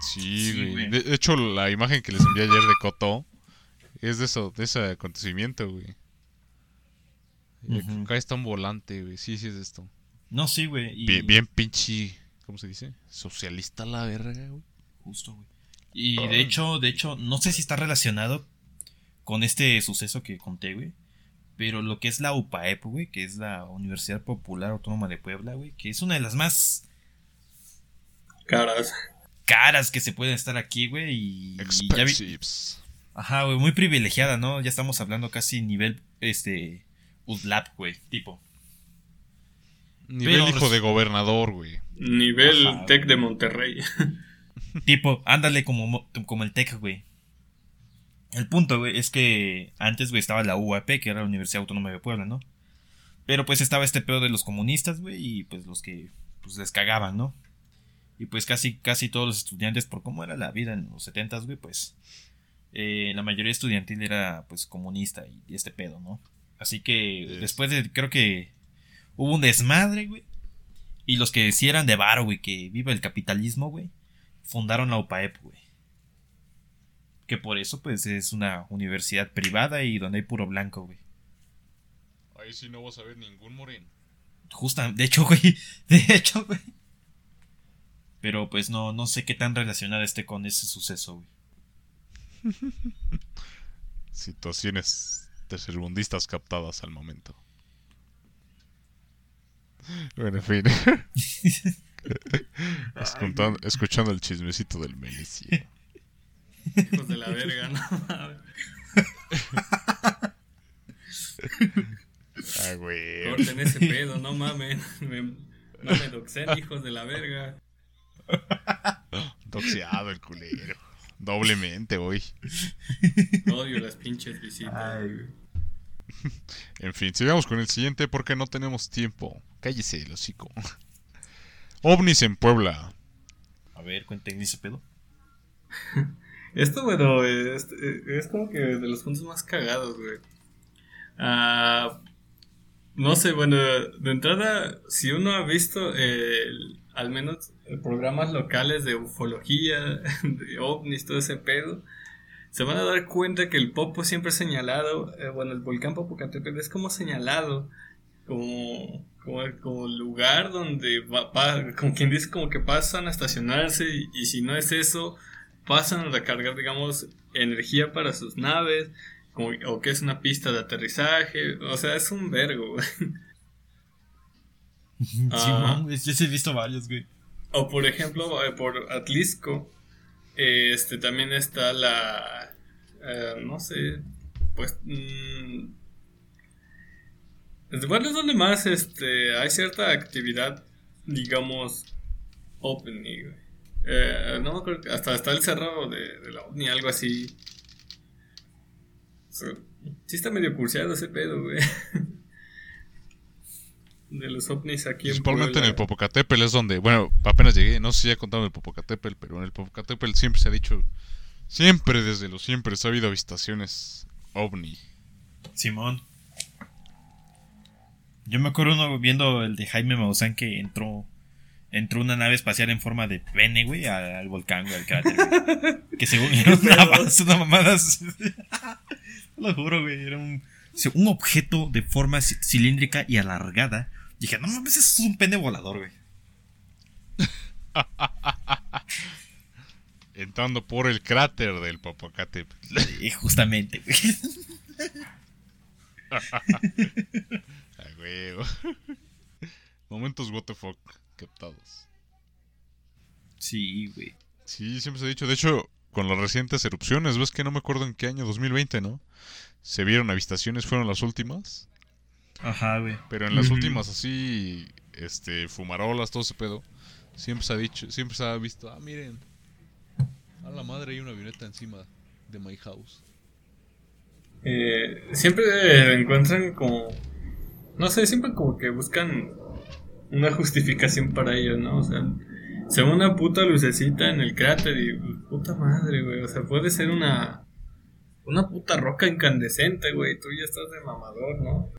Sí, güey. De hecho, la imagen que les envié ayer de Coto es de eso, de ese acontecimiento, güey. Acá está un volante, güey. Sí, sí es esto. No, sí, güey. Bien, bien pinche. ¿Cómo se dice? Socialista la verga, güey. Justo, güey. Y de hecho, de hecho, no sé si está relacionado con este suceso que conté, güey. Pero lo que es la UPAEP, güey, que es la Universidad Popular Autónoma de Puebla, güey, que es una de las más caras. Caras que se pueden estar aquí, güey. Y, y Ajá, güey, muy privilegiada, ¿no? Ya estamos hablando casi nivel, este, UDLAP, güey, tipo. Nivel hijo de gobernador, güey. Nivel Tech de Monterrey. tipo, ándale como, como el Tech, güey. El punto, güey, es que antes, güey, estaba la UAP, que era la Universidad Autónoma de Puebla, ¿no? Pero pues estaba este pedo de los comunistas, güey, y pues los que pues les cagaban, ¿no? Y pues casi, casi todos los estudiantes, por cómo era la vida en los setentas, güey, pues eh, la mayoría estudiantil era pues comunista y, este pedo, ¿no? Así que después de, creo que hubo un desmadre, güey. Y los que sí eran de varo, güey, que viva el capitalismo, güey, fundaron la UPAEP, güey. Que por eso, pues, es una universidad privada y donde hay puro blanco, güey. Ahí sí no vas a ver ningún moreno. Justa, de hecho, güey. De hecho, güey. Pero pues no, no sé qué tan relacionada esté con ese suceso, güey. Situaciones tercermundistas captadas al momento. Bueno, en fin. escuchando, el chismecito del Melicio. Hijos de la verga, no Ah, güey. Corten ese pedo, no mamen. no me doxen, hijos de la verga. Doxeado el culero. Doblemente hoy. Odio las pinches visitas. en fin, sigamos con el siguiente porque no tenemos tiempo. Cállese el hocico. OVNIs en Puebla. A ver, cuéntenme ese pedo. Esto, bueno, es, es, como que de los puntos más cagados, güey. Ah, no sé, bueno, de entrada, si uno ha visto al menos programas locales de ufología, de ovnis, todo ese pedo, se van a dar cuenta que el Popo siempre es señalado, eh, bueno, el volcán Popocatépetl es como señalado como, como, lugar donde va, como quien dice como que pasan a estacionarse y si no es eso, pasan a recargar, digamos, energía para sus naves, o que es una pista de aterrizaje, o sea, es un vergo, sí, man, yo sí he visto varios, güey. O por ejemplo, eh, por Atlisco, este también está la, eh, no sé, pues, mmm, es donde más este, hay cierta actividad, digamos, OVNI, eh, no me acuerdo, hasta está el cerro de, la OVNI, algo así. Sí está medio curseado ese pedo, güey. De los ovnis aquí Principalmente en, en el Popocatépetl es donde, bueno, apenas llegué, no sé si ya contado el Popocatépetl, pero en el Popocatépetl siempre se ha dicho, siempre desde los siempre ha habido avistaciones ovni. Simón. Yo me acuerdo uno viendo el de Jaime Maussan que entró entró una nave espacial en forma de pene, güey, al, volcán, güey, al cráter, güey. Que según era una, una mamada. Lo juro, güey. Era un, un objeto de forma cilíndrica y alargada. dije, no mames, eso es un pene volador, güey. Entrando por el cráter del Popocatépetl. Justamente, güey. Momentos what the fuck captados. Sí, güey. Sí, siempre se ha dicho. De hecho, con las recientes erupciones, ves que no me acuerdo en qué año, 2020, ¿no? Se vieron avistaciones, fueron las últimas. Ajá, güey. Pero en las últimas así, este, fumarolas, todo ese pedo, siempre se ha dicho, siempre se ha visto, ah, miren, a la madre hay una avioneta encima de my house. Eh, siempre encuentran como, no sé, siempre como que buscan una justificación para ello, ¿no? O sea, se ve una puta lucecita en el cráter y puta madre, güey. O sea, puede ser una una puta roca incandescente, güey. Tú ya estás de mamador, ¿no?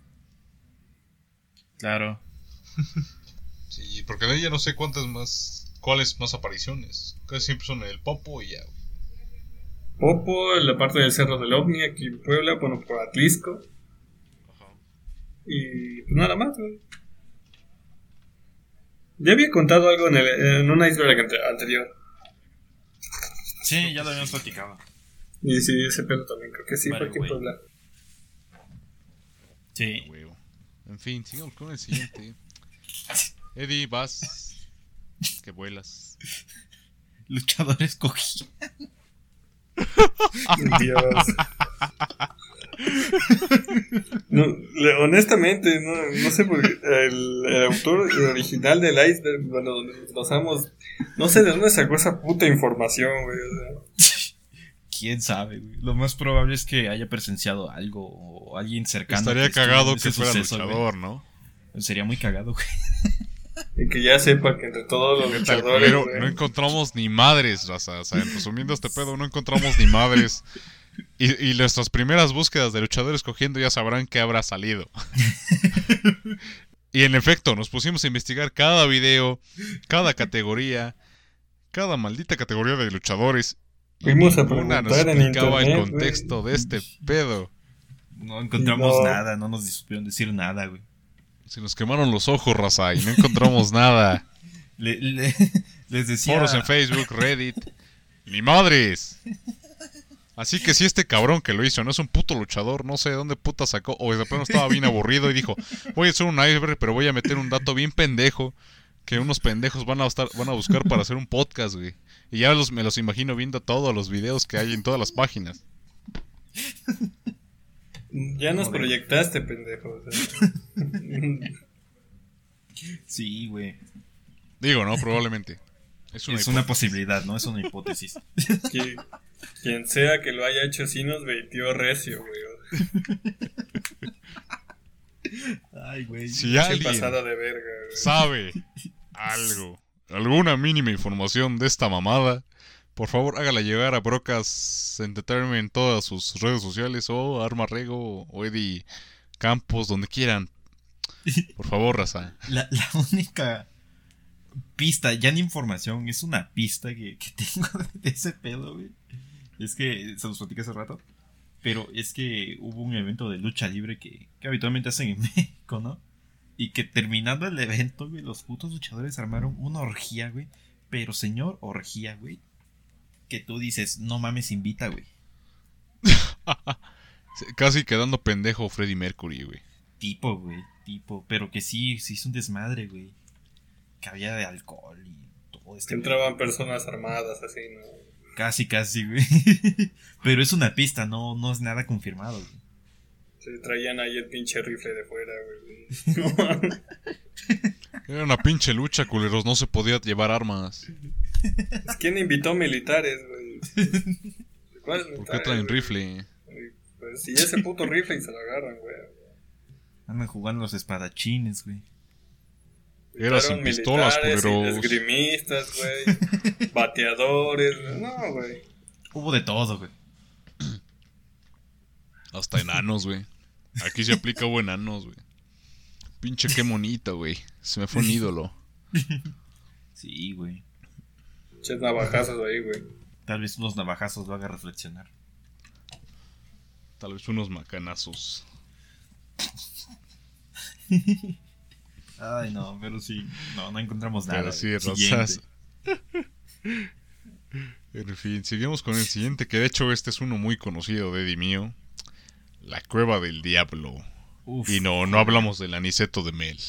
Claro. sí, porque de ella no sé cuántas más, cuáles más apariciones. Casi siempre son el Popo y ya. Popo, la parte del Cerro del OVNI aquí en Puebla, bueno, por Atlisco. Ajá. Y pues nada más, güey. Ya había contado algo en, el, en una iceberg anterior. Sí, ya lo habíamos platicado. Y sí, ese pedo también, creo que sí, vale, fue aquí en Sí. En fin, sigamos con el siguiente. Eddie, vas. Que vuelas. Luchadores cogían. Dios. honestamente, no, sé por qué. El, autor original del iceberg, bueno, los amos. No sé de dónde sacó esa puta información, güey. Quién sabe, güey. Lo más probable es que haya presenciado algo o alguien cercano. Estaría cagado que fuera luchador, ¿no? Sería muy cagado, güey. Y que ya sepa que entre todos los luchadores. Pero no encontramos ni madres, raza. O sea, resumiendo este pedo, no encontramos ni madres. Y, y, nuestras primeras búsquedas de luchadores cogiendo ya sabrán que habrá salido. y en efecto, nos pusimos a investigar cada video, cada categoría, cada maldita categoría de luchadores. Fuimos a preguntar nos explicaba el contexto de este pedo. No encontramos nada, no nos supieron decir nada, güey. Se nos quemaron los ojos, raza, y no encontramos nada. les decía. Foros en Facebook, Reddit. ¡Ni madres! Así que si este cabrón que lo hizo no es un puto luchador, no sé de dónde puta sacó, o de pronto estaba bien aburrido y dijo, voy a hacer un iceberg, pero voy a meter un dato bien pendejo que unos pendejos van a estar, van a buscar para hacer un podcast, güey. Y ya los, me los imagino viendo todos los videos que hay en todas las páginas. Ya nos proyectaste, pendejo. sí, güey. Digo, ¿no? Probablemente. Es una, es una posibilidad, ¿no? Es una hipótesis. quien sea que lo haya hecho sí nos veitió recio, güey. Ay, güey. Si alguien de verga, sabe algo, alguna mínima información de esta mamada, por favor hágala llegar a Brocas Entertainment en todas sus redes sociales o Arma Rego o Eddie Campos, donde quieran. Por favor, raza. La, la única pista, ya ni información, es una pista que, que tengo de ese pedo, güey. Es que se los platicé hace rato. Pero es que hubo un evento de lucha libre que, que habitualmente hacen en México, ¿no? Y que terminando el evento, güey, los putos luchadores armaron una orgía, güey. Pero señor, orgía, güey. Que tú dices, no mames, invita, güey. Casi quedando pendejo Freddy Mercury, güey. Tipo, güey, tipo. Pero que sí, sí es un desmadre, güey. Que había de alcohol y todo esto. entraban personas armadas, así, ¿no? Casi, casi, güey. Pero es una pista, no, no es nada confirmado, güey. Se traían ahí el pinche rifle de fuera, güey. Era una pinche lucha, culeros. No se podía llevar armas. ¿Quién invitó militares, güey? ¿Por qué traen rifle? Pues si ese puto rifle y se lo agarran, güey. Andan jugando los espadachines, güey. Era sin pistolas, pero. Esgrimistas, güey. bateadores, no, güey. Hubo de todo, güey. Hasta enanos, güey. Aquí se aplica hubo enanos, güey. Pinche qué monita, güey. Se me fue un ídolo. Sí, güey. Pinches navajazos ahí, güey. Tal vez unos navajazos lo haga reflexionar. Tal vez unos macanazos. Ay, no, pero sí. No, no encontramos nada. Pero sí, Rosas. en fin, seguimos con el siguiente, que de hecho este es uno muy conocido de Eddie mío. La cueva del diablo. y no, no hablamos del aniceto de Mel.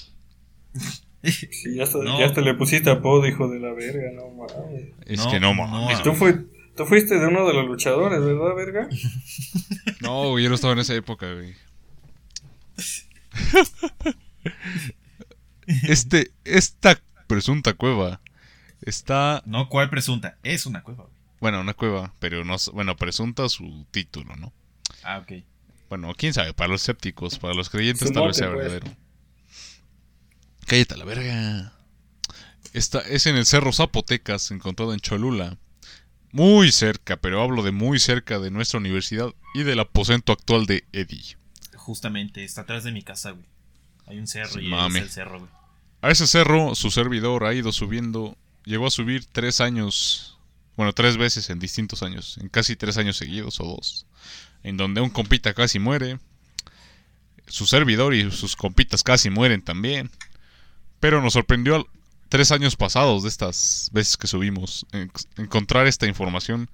Sí, ya, hasta, le pusiste apodo, hijo de la verga, no mames. Es que no mames. ¿Tú, tú fuiste de uno de los luchadores, ¿verdad, verga? No, yo no estaba en esa época, güey. Este, esta presunta cueva está. No, ¿cuál presunta? Es una cueva. Bueno, una cueva, pero no. Bueno, presunta su título, ¿no? Ah, ok. Bueno, quién sabe, para los escépticos, para los creyentes tal vez sea pues. verdadero. Cállate la verga. Esta es en el Cerro Zapotecas, encontrado en Cholula. Muy cerca, pero hablo de muy cerca de nuestra universidad y del aposento actual de Eddie. Justamente, está atrás de mi casa, güey. Hay un cerro y es el cerro, güey. A ese cerro su servidor ha ido subiendo, llegó a subir tres años, bueno, tres veces en distintos años, en casi tres años seguidos o dos, en donde un compita casi muere, su servidor y sus compitas casi mueren también, pero nos sorprendió tres años pasados de estas veces que subimos encontrar esta información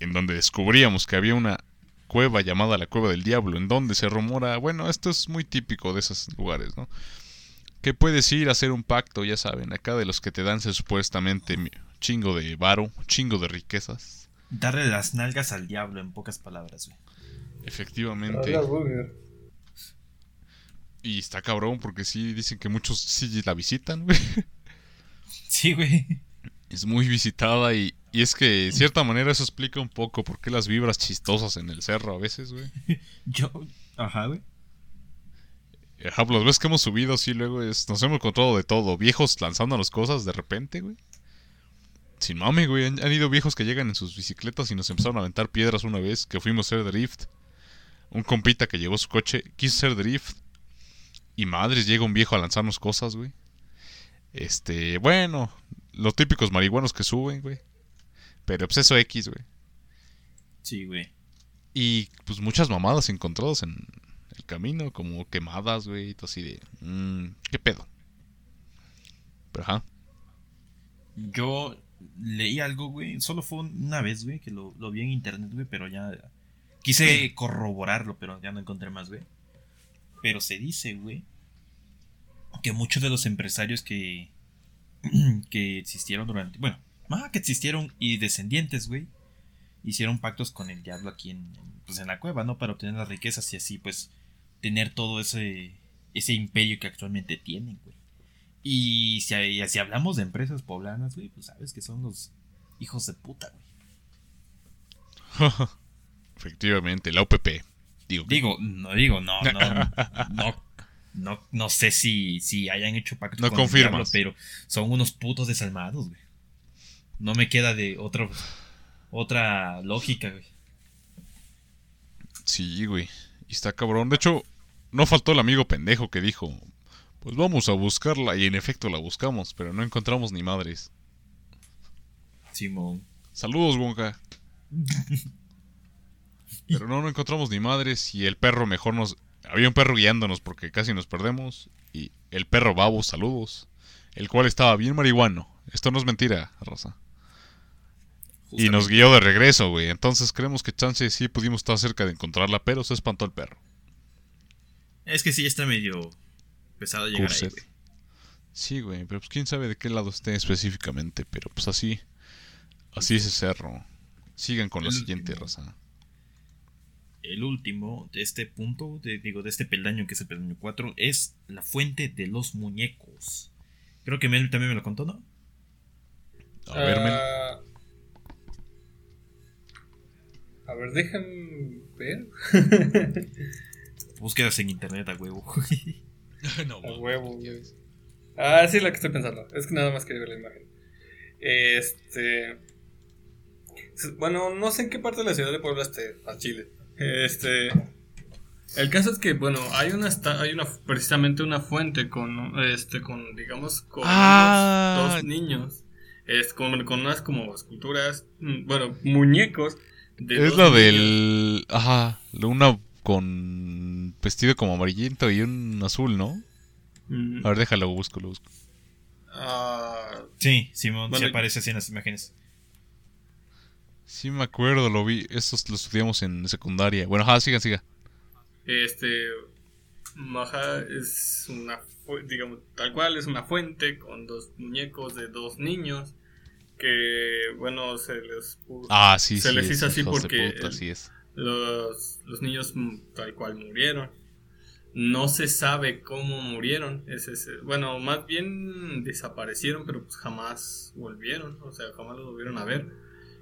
en donde descubríamos que había una cueva llamada la Cueva del Diablo, en donde se rumora, bueno, esto es muy típico de esos lugares, ¿no? que puedes ir a hacer un pacto, ya saben, acá de los que te dan supuestamente chingo de varo, chingo de riquezas. Darle las nalgas al diablo, en pocas palabras, güey. Efectivamente. Y está cabrón porque sí dicen que muchos sí la visitan, güey. Sí, güey. Es muy visitada y, y es que de cierta manera eso explica un poco por qué las vibras chistosas en el cerro a veces, güey. Yo. Ajá, güey. Ejemplo, las veces que hemos subido, sí, luego es, nos hemos encontrado de todo. Viejos lanzándonos cosas de repente, güey. Sin mame, güey. Han, han ido viejos que llegan en sus bicicletas y nos empezaron a aventar piedras una vez que fuimos a hacer drift. Un compita que llevó su coche quiso hacer drift. Y madres, llega un viejo a lanzarnos cosas, güey. Este, bueno, los típicos marihuanos que suben, güey. Pero pues eso X, güey. Sí, güey. Y pues muchas mamadas encontradas en el camino, como quemadas, güey, y todo así de... Mmm, ¿Qué pedo? Pero ajá. Yo leí algo, güey. Solo fue una vez, güey, que lo, lo vi en internet, güey, pero ya. Quise corroborarlo, pero ya no encontré más, güey. Pero se dice, güey, que muchos de los empresarios que. que existieron durante. Bueno, ah, que existieron y descendientes, güey. Hicieron pactos con el diablo aquí en, pues en la cueva, ¿no? Para obtener las riquezas y así, pues, tener todo ese, ese imperio que actualmente tienen, güey. Y si, y si hablamos de empresas poblanas, güey, pues sabes que son los hijos de puta, güey. Efectivamente, la OPP. Digo, no digo, no, no, no, no, no sé si, si hayan hecho pacto No con diablo, pero son unos putos desalmados, güey. No me queda de otra, otra lógica, güey. Sí, güey. Y está cabrón. De hecho, no faltó el amigo pendejo que dijo, pues vamos a buscarla. Y en efecto la buscamos, pero no encontramos ni madres. Simón. Saludos, Wonka. Pero no, no encontramos ni madres y el perro mejor nos... Había un perro guiándonos porque casi nos perdemos. Y el perro babo, saludos. El cual estaba bien marihuano. Esto no es mentira, raza. Y nos guió de regreso, güey. Entonces creemos que chance sí pudimos estar cerca de encontrarla, pero se espantó el perro. Es que sí, está medio pesado llegar ahí, Cursed. güey. Sí, güey, pero pues quién sabe de qué lado esté específicamente, pero pues así, así es ese cerro. Sigan con la El siguiente raza. El último de este punto, de- digo, de este peldaño que es el peldaño 4, es la fuente de los muñecos. Creo que Mel también me lo contó, ¿no? A ver, Mel. Ah, a ver, déjame ver. Búsquedas en internet a huevo. no, A huevo, güey. Ah, sí, la que estoy pensando. Es que nada más quería ver la imagen. Este. Bueno, no sé en qué parte de la ciudad de Puebla esté, a Chile. Este. El caso es que, bueno, hay una, hay una, precisamente una fuente con, este, con, digamos, con Ah. unos dos niños, es, con, con unas como esculturas, mm, bueno, muñecos. de Es la niños. del... Ajá, una con vestido como amarillento y un azul, ¿no? Mm, A ver, déjalo, busco, lo busco. ah, sí, Simón, Bueno, sí aparece así en las imágenes. Sí me acuerdo, lo vi. Estos lo estudiamos en secundaria. Bueno, ajá, sigan, sigan. Este. Maja es una. Digamos, tal cual, es una fuente con dos muñecos de dos niños. Que, bueno, se les. Ah, sí, Se sí. les es, hizo así hijos de porque puta, el- así es. Los, los niños mm, tal cual murieron. No se sabe cómo murieron. Es ese- bueno, más bien desaparecieron, pero pues jamás volvieron. O sea, jamás los volvieron a ver.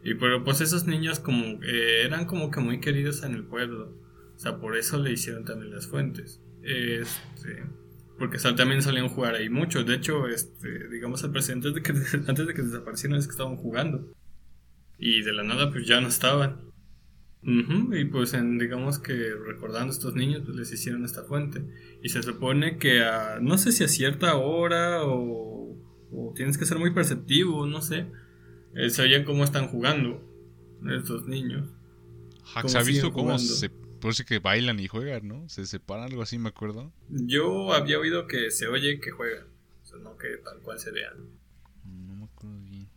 Y pero pues esos niños como eh, eran como que muy queridos en el pueblo. O sea, por eso le hicieron también las fuentes. Este, porque también salían a jugar ahí mucho. De hecho, este, digamos, el presidente de que, antes de que desaparecieran es que estaban jugando. Y de la nada pues ya no estaban. Y pues en, digamos que recordando a estos niños pues les hicieron esta fuente. Y se supone que a, no sé si a cierta hora o, o tienes que ser muy perceptivo, no sé. Eh, se oyen cómo están jugando estos niños. Cómo ¿Se ha visto cómo se... Parece que bailan y juegan, ¿no? Se separan, algo así, me acuerdo. Yo había oído que se oye que juegan, o sea, no que tal cual se vean. No me acuerdo bien.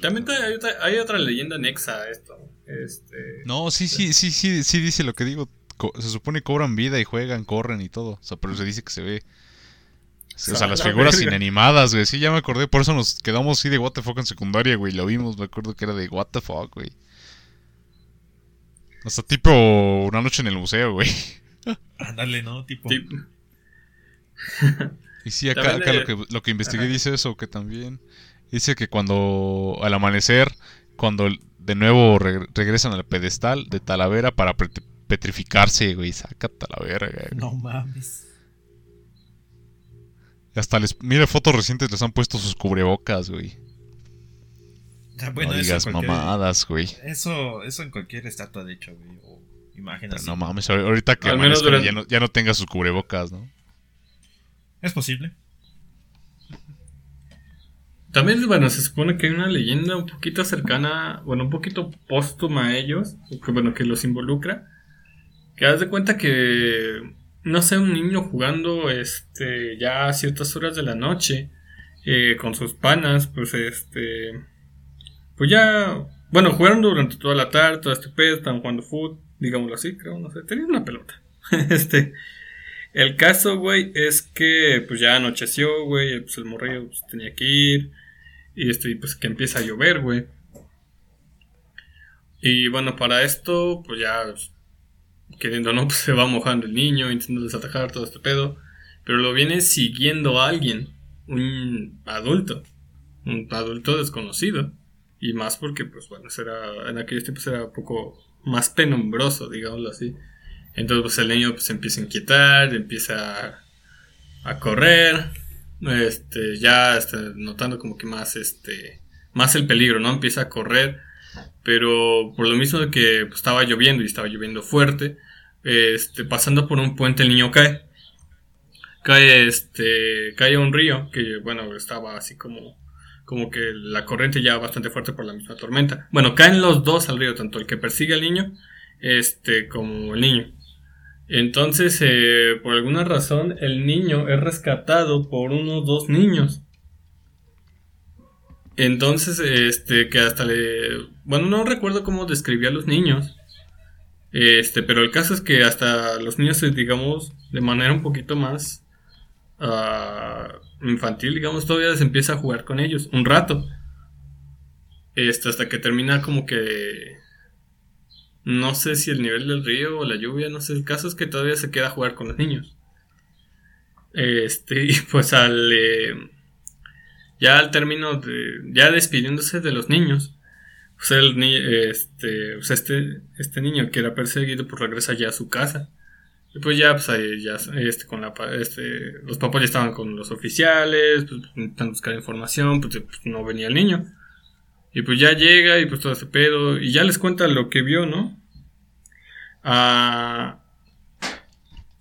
También hay otra, hay otra leyenda anexa a esto. Este, No, sí, sí, sí, sí, sí dice lo que digo. Co- se supone que cobran vida y juegan, corren y todo. O sea, pero se dice que se ve. O sea, las la figuras verga. inanimadas, güey. Sí, ya me acordé. Por eso nos quedamos así de what the fuck en secundaria, güey. Lo vimos, me acuerdo que era de what the fuck, güey. Hasta tipo una noche en el museo, güey. Ándale, ¿no? Tipo. tip- y sí, acá, acá lo, que, lo que investigué dice eso, que también dice que cuando al amanecer, cuando de nuevo regresan al pedestal de Talavera para petrificarse, güey, saca Talavera, güey. No mames. Hasta les, mira, fotos recientes les han puesto sus cubrebocas, güey. no digas mamadas, güey. Eso, eso en cualquier estatua, de hecho, güey. O No mames, ahorita que ya, no, ya no tenga sus cubrebocas, ¿no? Es posible. También, bueno, se supone que hay una leyenda un poquito cercana, bueno, un poquito póstuma a ellos, que bueno, que los involucra. Que haz de cuenta que, no sé, un niño jugando, este, ya a ciertas horas de la noche, eh, con sus panas, pues, este, pues ya, bueno, jugaron durante toda la tarde, todo este pedo, estaban jugando fútbol, digámoslo así, creo, no sé, tenían una pelota. este, el caso, güey, es que pues ya anocheció, güey, pues el morrillo pues, tenía que ir. Y esto, pues que empieza a llover, güey. Y bueno, para esto, pues ya, pues, queriendo no, pues se va mojando el niño, intentando desatajar todo este pedo. Pero lo viene siguiendo alguien, un adulto, un adulto desconocido. Y más porque, pues bueno, era, en aquellos tiempos era un poco más penumbroso, digámoslo así. Entonces, pues el niño pues empieza a inquietar, empieza a, a correr, este, ya está notando como que más, este, más el peligro, ¿no? Empieza a correr, pero por lo mismo de que pues, estaba lloviendo y estaba lloviendo fuerte, este, pasando por un puente el niño cae. Cae, este, cae a un río que, bueno, estaba así como, como que la corriente ya bastante fuerte por la misma tormenta. Bueno, caen los dos al río, tanto el que persigue al niño, este, como el niño. Entonces, eh, por alguna razón, el niño es rescatado por unos dos niños. Entonces, este, que hasta le... Bueno, no recuerdo cómo describía a los niños. Este, pero el caso es que hasta los niños, digamos, de manera un poquito más uh, infantil, digamos, todavía se empieza a jugar con ellos un rato. Este, hasta que termina como que no sé si el nivel del río o la lluvia, no sé. El caso es que todavía se queda a jugar con los niños. Este, y pues al. Eh, ya al término de. Ya despidiéndose de los niños. Pues, el, este, pues este, este niño que era perseguido, pues regresa ya a su casa. Y pues ya, pues ahí ya, este, con la, este, los papás ya estaban con los oficiales, pues intentan buscar información, pues, pues no venía el niño. Y pues ya llega y pues todo ese pedo. Y ya les cuenta lo que vio, ¿no? Ah.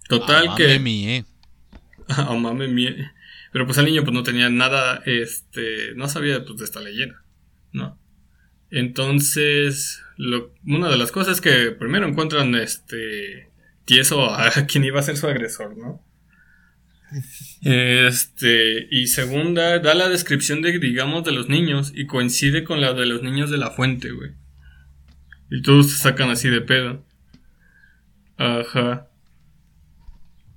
Total ah, que. Mie. ah, mame mie. Pero pues el niño pues no tenía nada, este, no sabía pues de esta leyenda, ¿no? Entonces, lo, una de las cosas es que primero encuentran este tieso a quien iba a ser su agresor, ¿no? Este, y segunda, da la descripción de, digamos, de los niños y coincide con la de los niños de la fuente, güey. Y todos se sacan así de pedo. Ajá.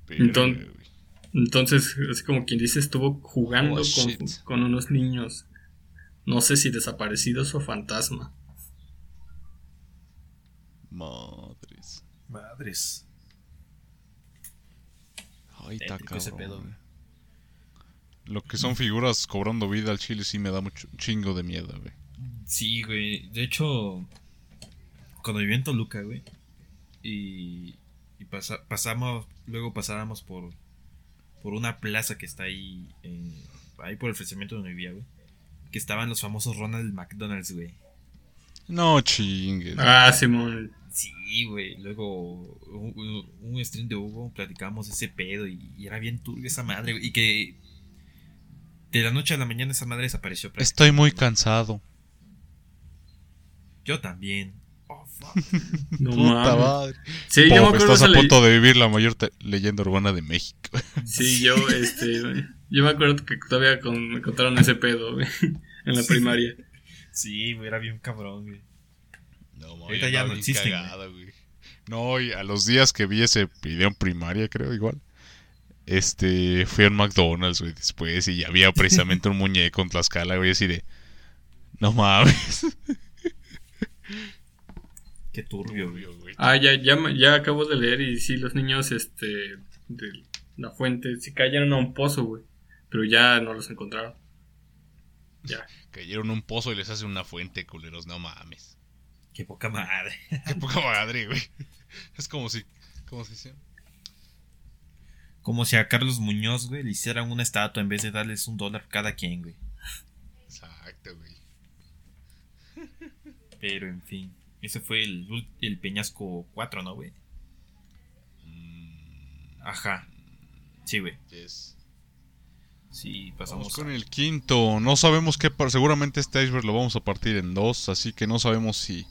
Entonces, entonces, así como quien dice, estuvo jugando oh, con, con unos niños. No sé si desaparecidos o fantasma. Madres. Madres. Ay, está Lo que son figuras cobrando vida al chile sí me da mucho chingo de miedo, güey. Sí, güey. De hecho, cuando viví en Toluca, güey, y, y pasamos, luego pasábamos por, por una plaza que está ahí, ahí por el ofrecimiento donde vivía, güey, que estaban los famosos Ronald McDonald's, güey. No chingues. Ah, Simón. Sí, güey. Luego, un, un, stream de Hugo, platicábamos ese pedo y, era bien turbio esa madre, güey. Y que de la noche a la mañana esa madre desapareció. Estoy muy cansado. Yo también. Oh, fuck. no Puta madre. Sí, yo me Estás a punto de vivir la mayor leyenda urbana de México. sí, yo, este, yo me acuerdo que todavía me contaron ese pedo, güey, en la primaria. Sí, güey, era bien cabrón, güey. No, Ahorita ya no existe. No, y a los días que vi ese video en primaria, creo, igual. Este, fui a un McDonald's, güey, después y había precisamente un muñeco en Tlaxcala, güey, así de... No mames. Qué turbio, güey. Ah, ya, ya, ya acabo de leer y sí, los niños, este, la fuente. Si cayeron a un pozo, güey. Pero ya no los encontraron. Ya. Cayeron un pozo y les hacen una fuente, culeros. No mames. Qué poca madre. Qué poca madre, güey. Es como si. ¿Cómo se dice? Como si a Carlos Muñoz, güey, le hicieran una estatua en vez de darles un dólar cada quien, güey. Exacto, güey. Pero en fin. Ese fue el, el Peñasco 4, ¿no, güey? Ajá. Sí, güey. Yes. Sí, pasamos Vamos con el quinto. No sabemos qué. par- Seguramente este iceberg lo vamos a partir en dos. Así que no sabemos si.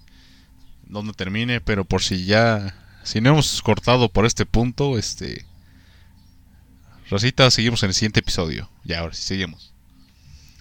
dónde termine. Pero por si ya. Si no hemos cortado por este punto, este. Rosita, seguimos en el siguiente episodio. Ya, ahora sí, seguimos.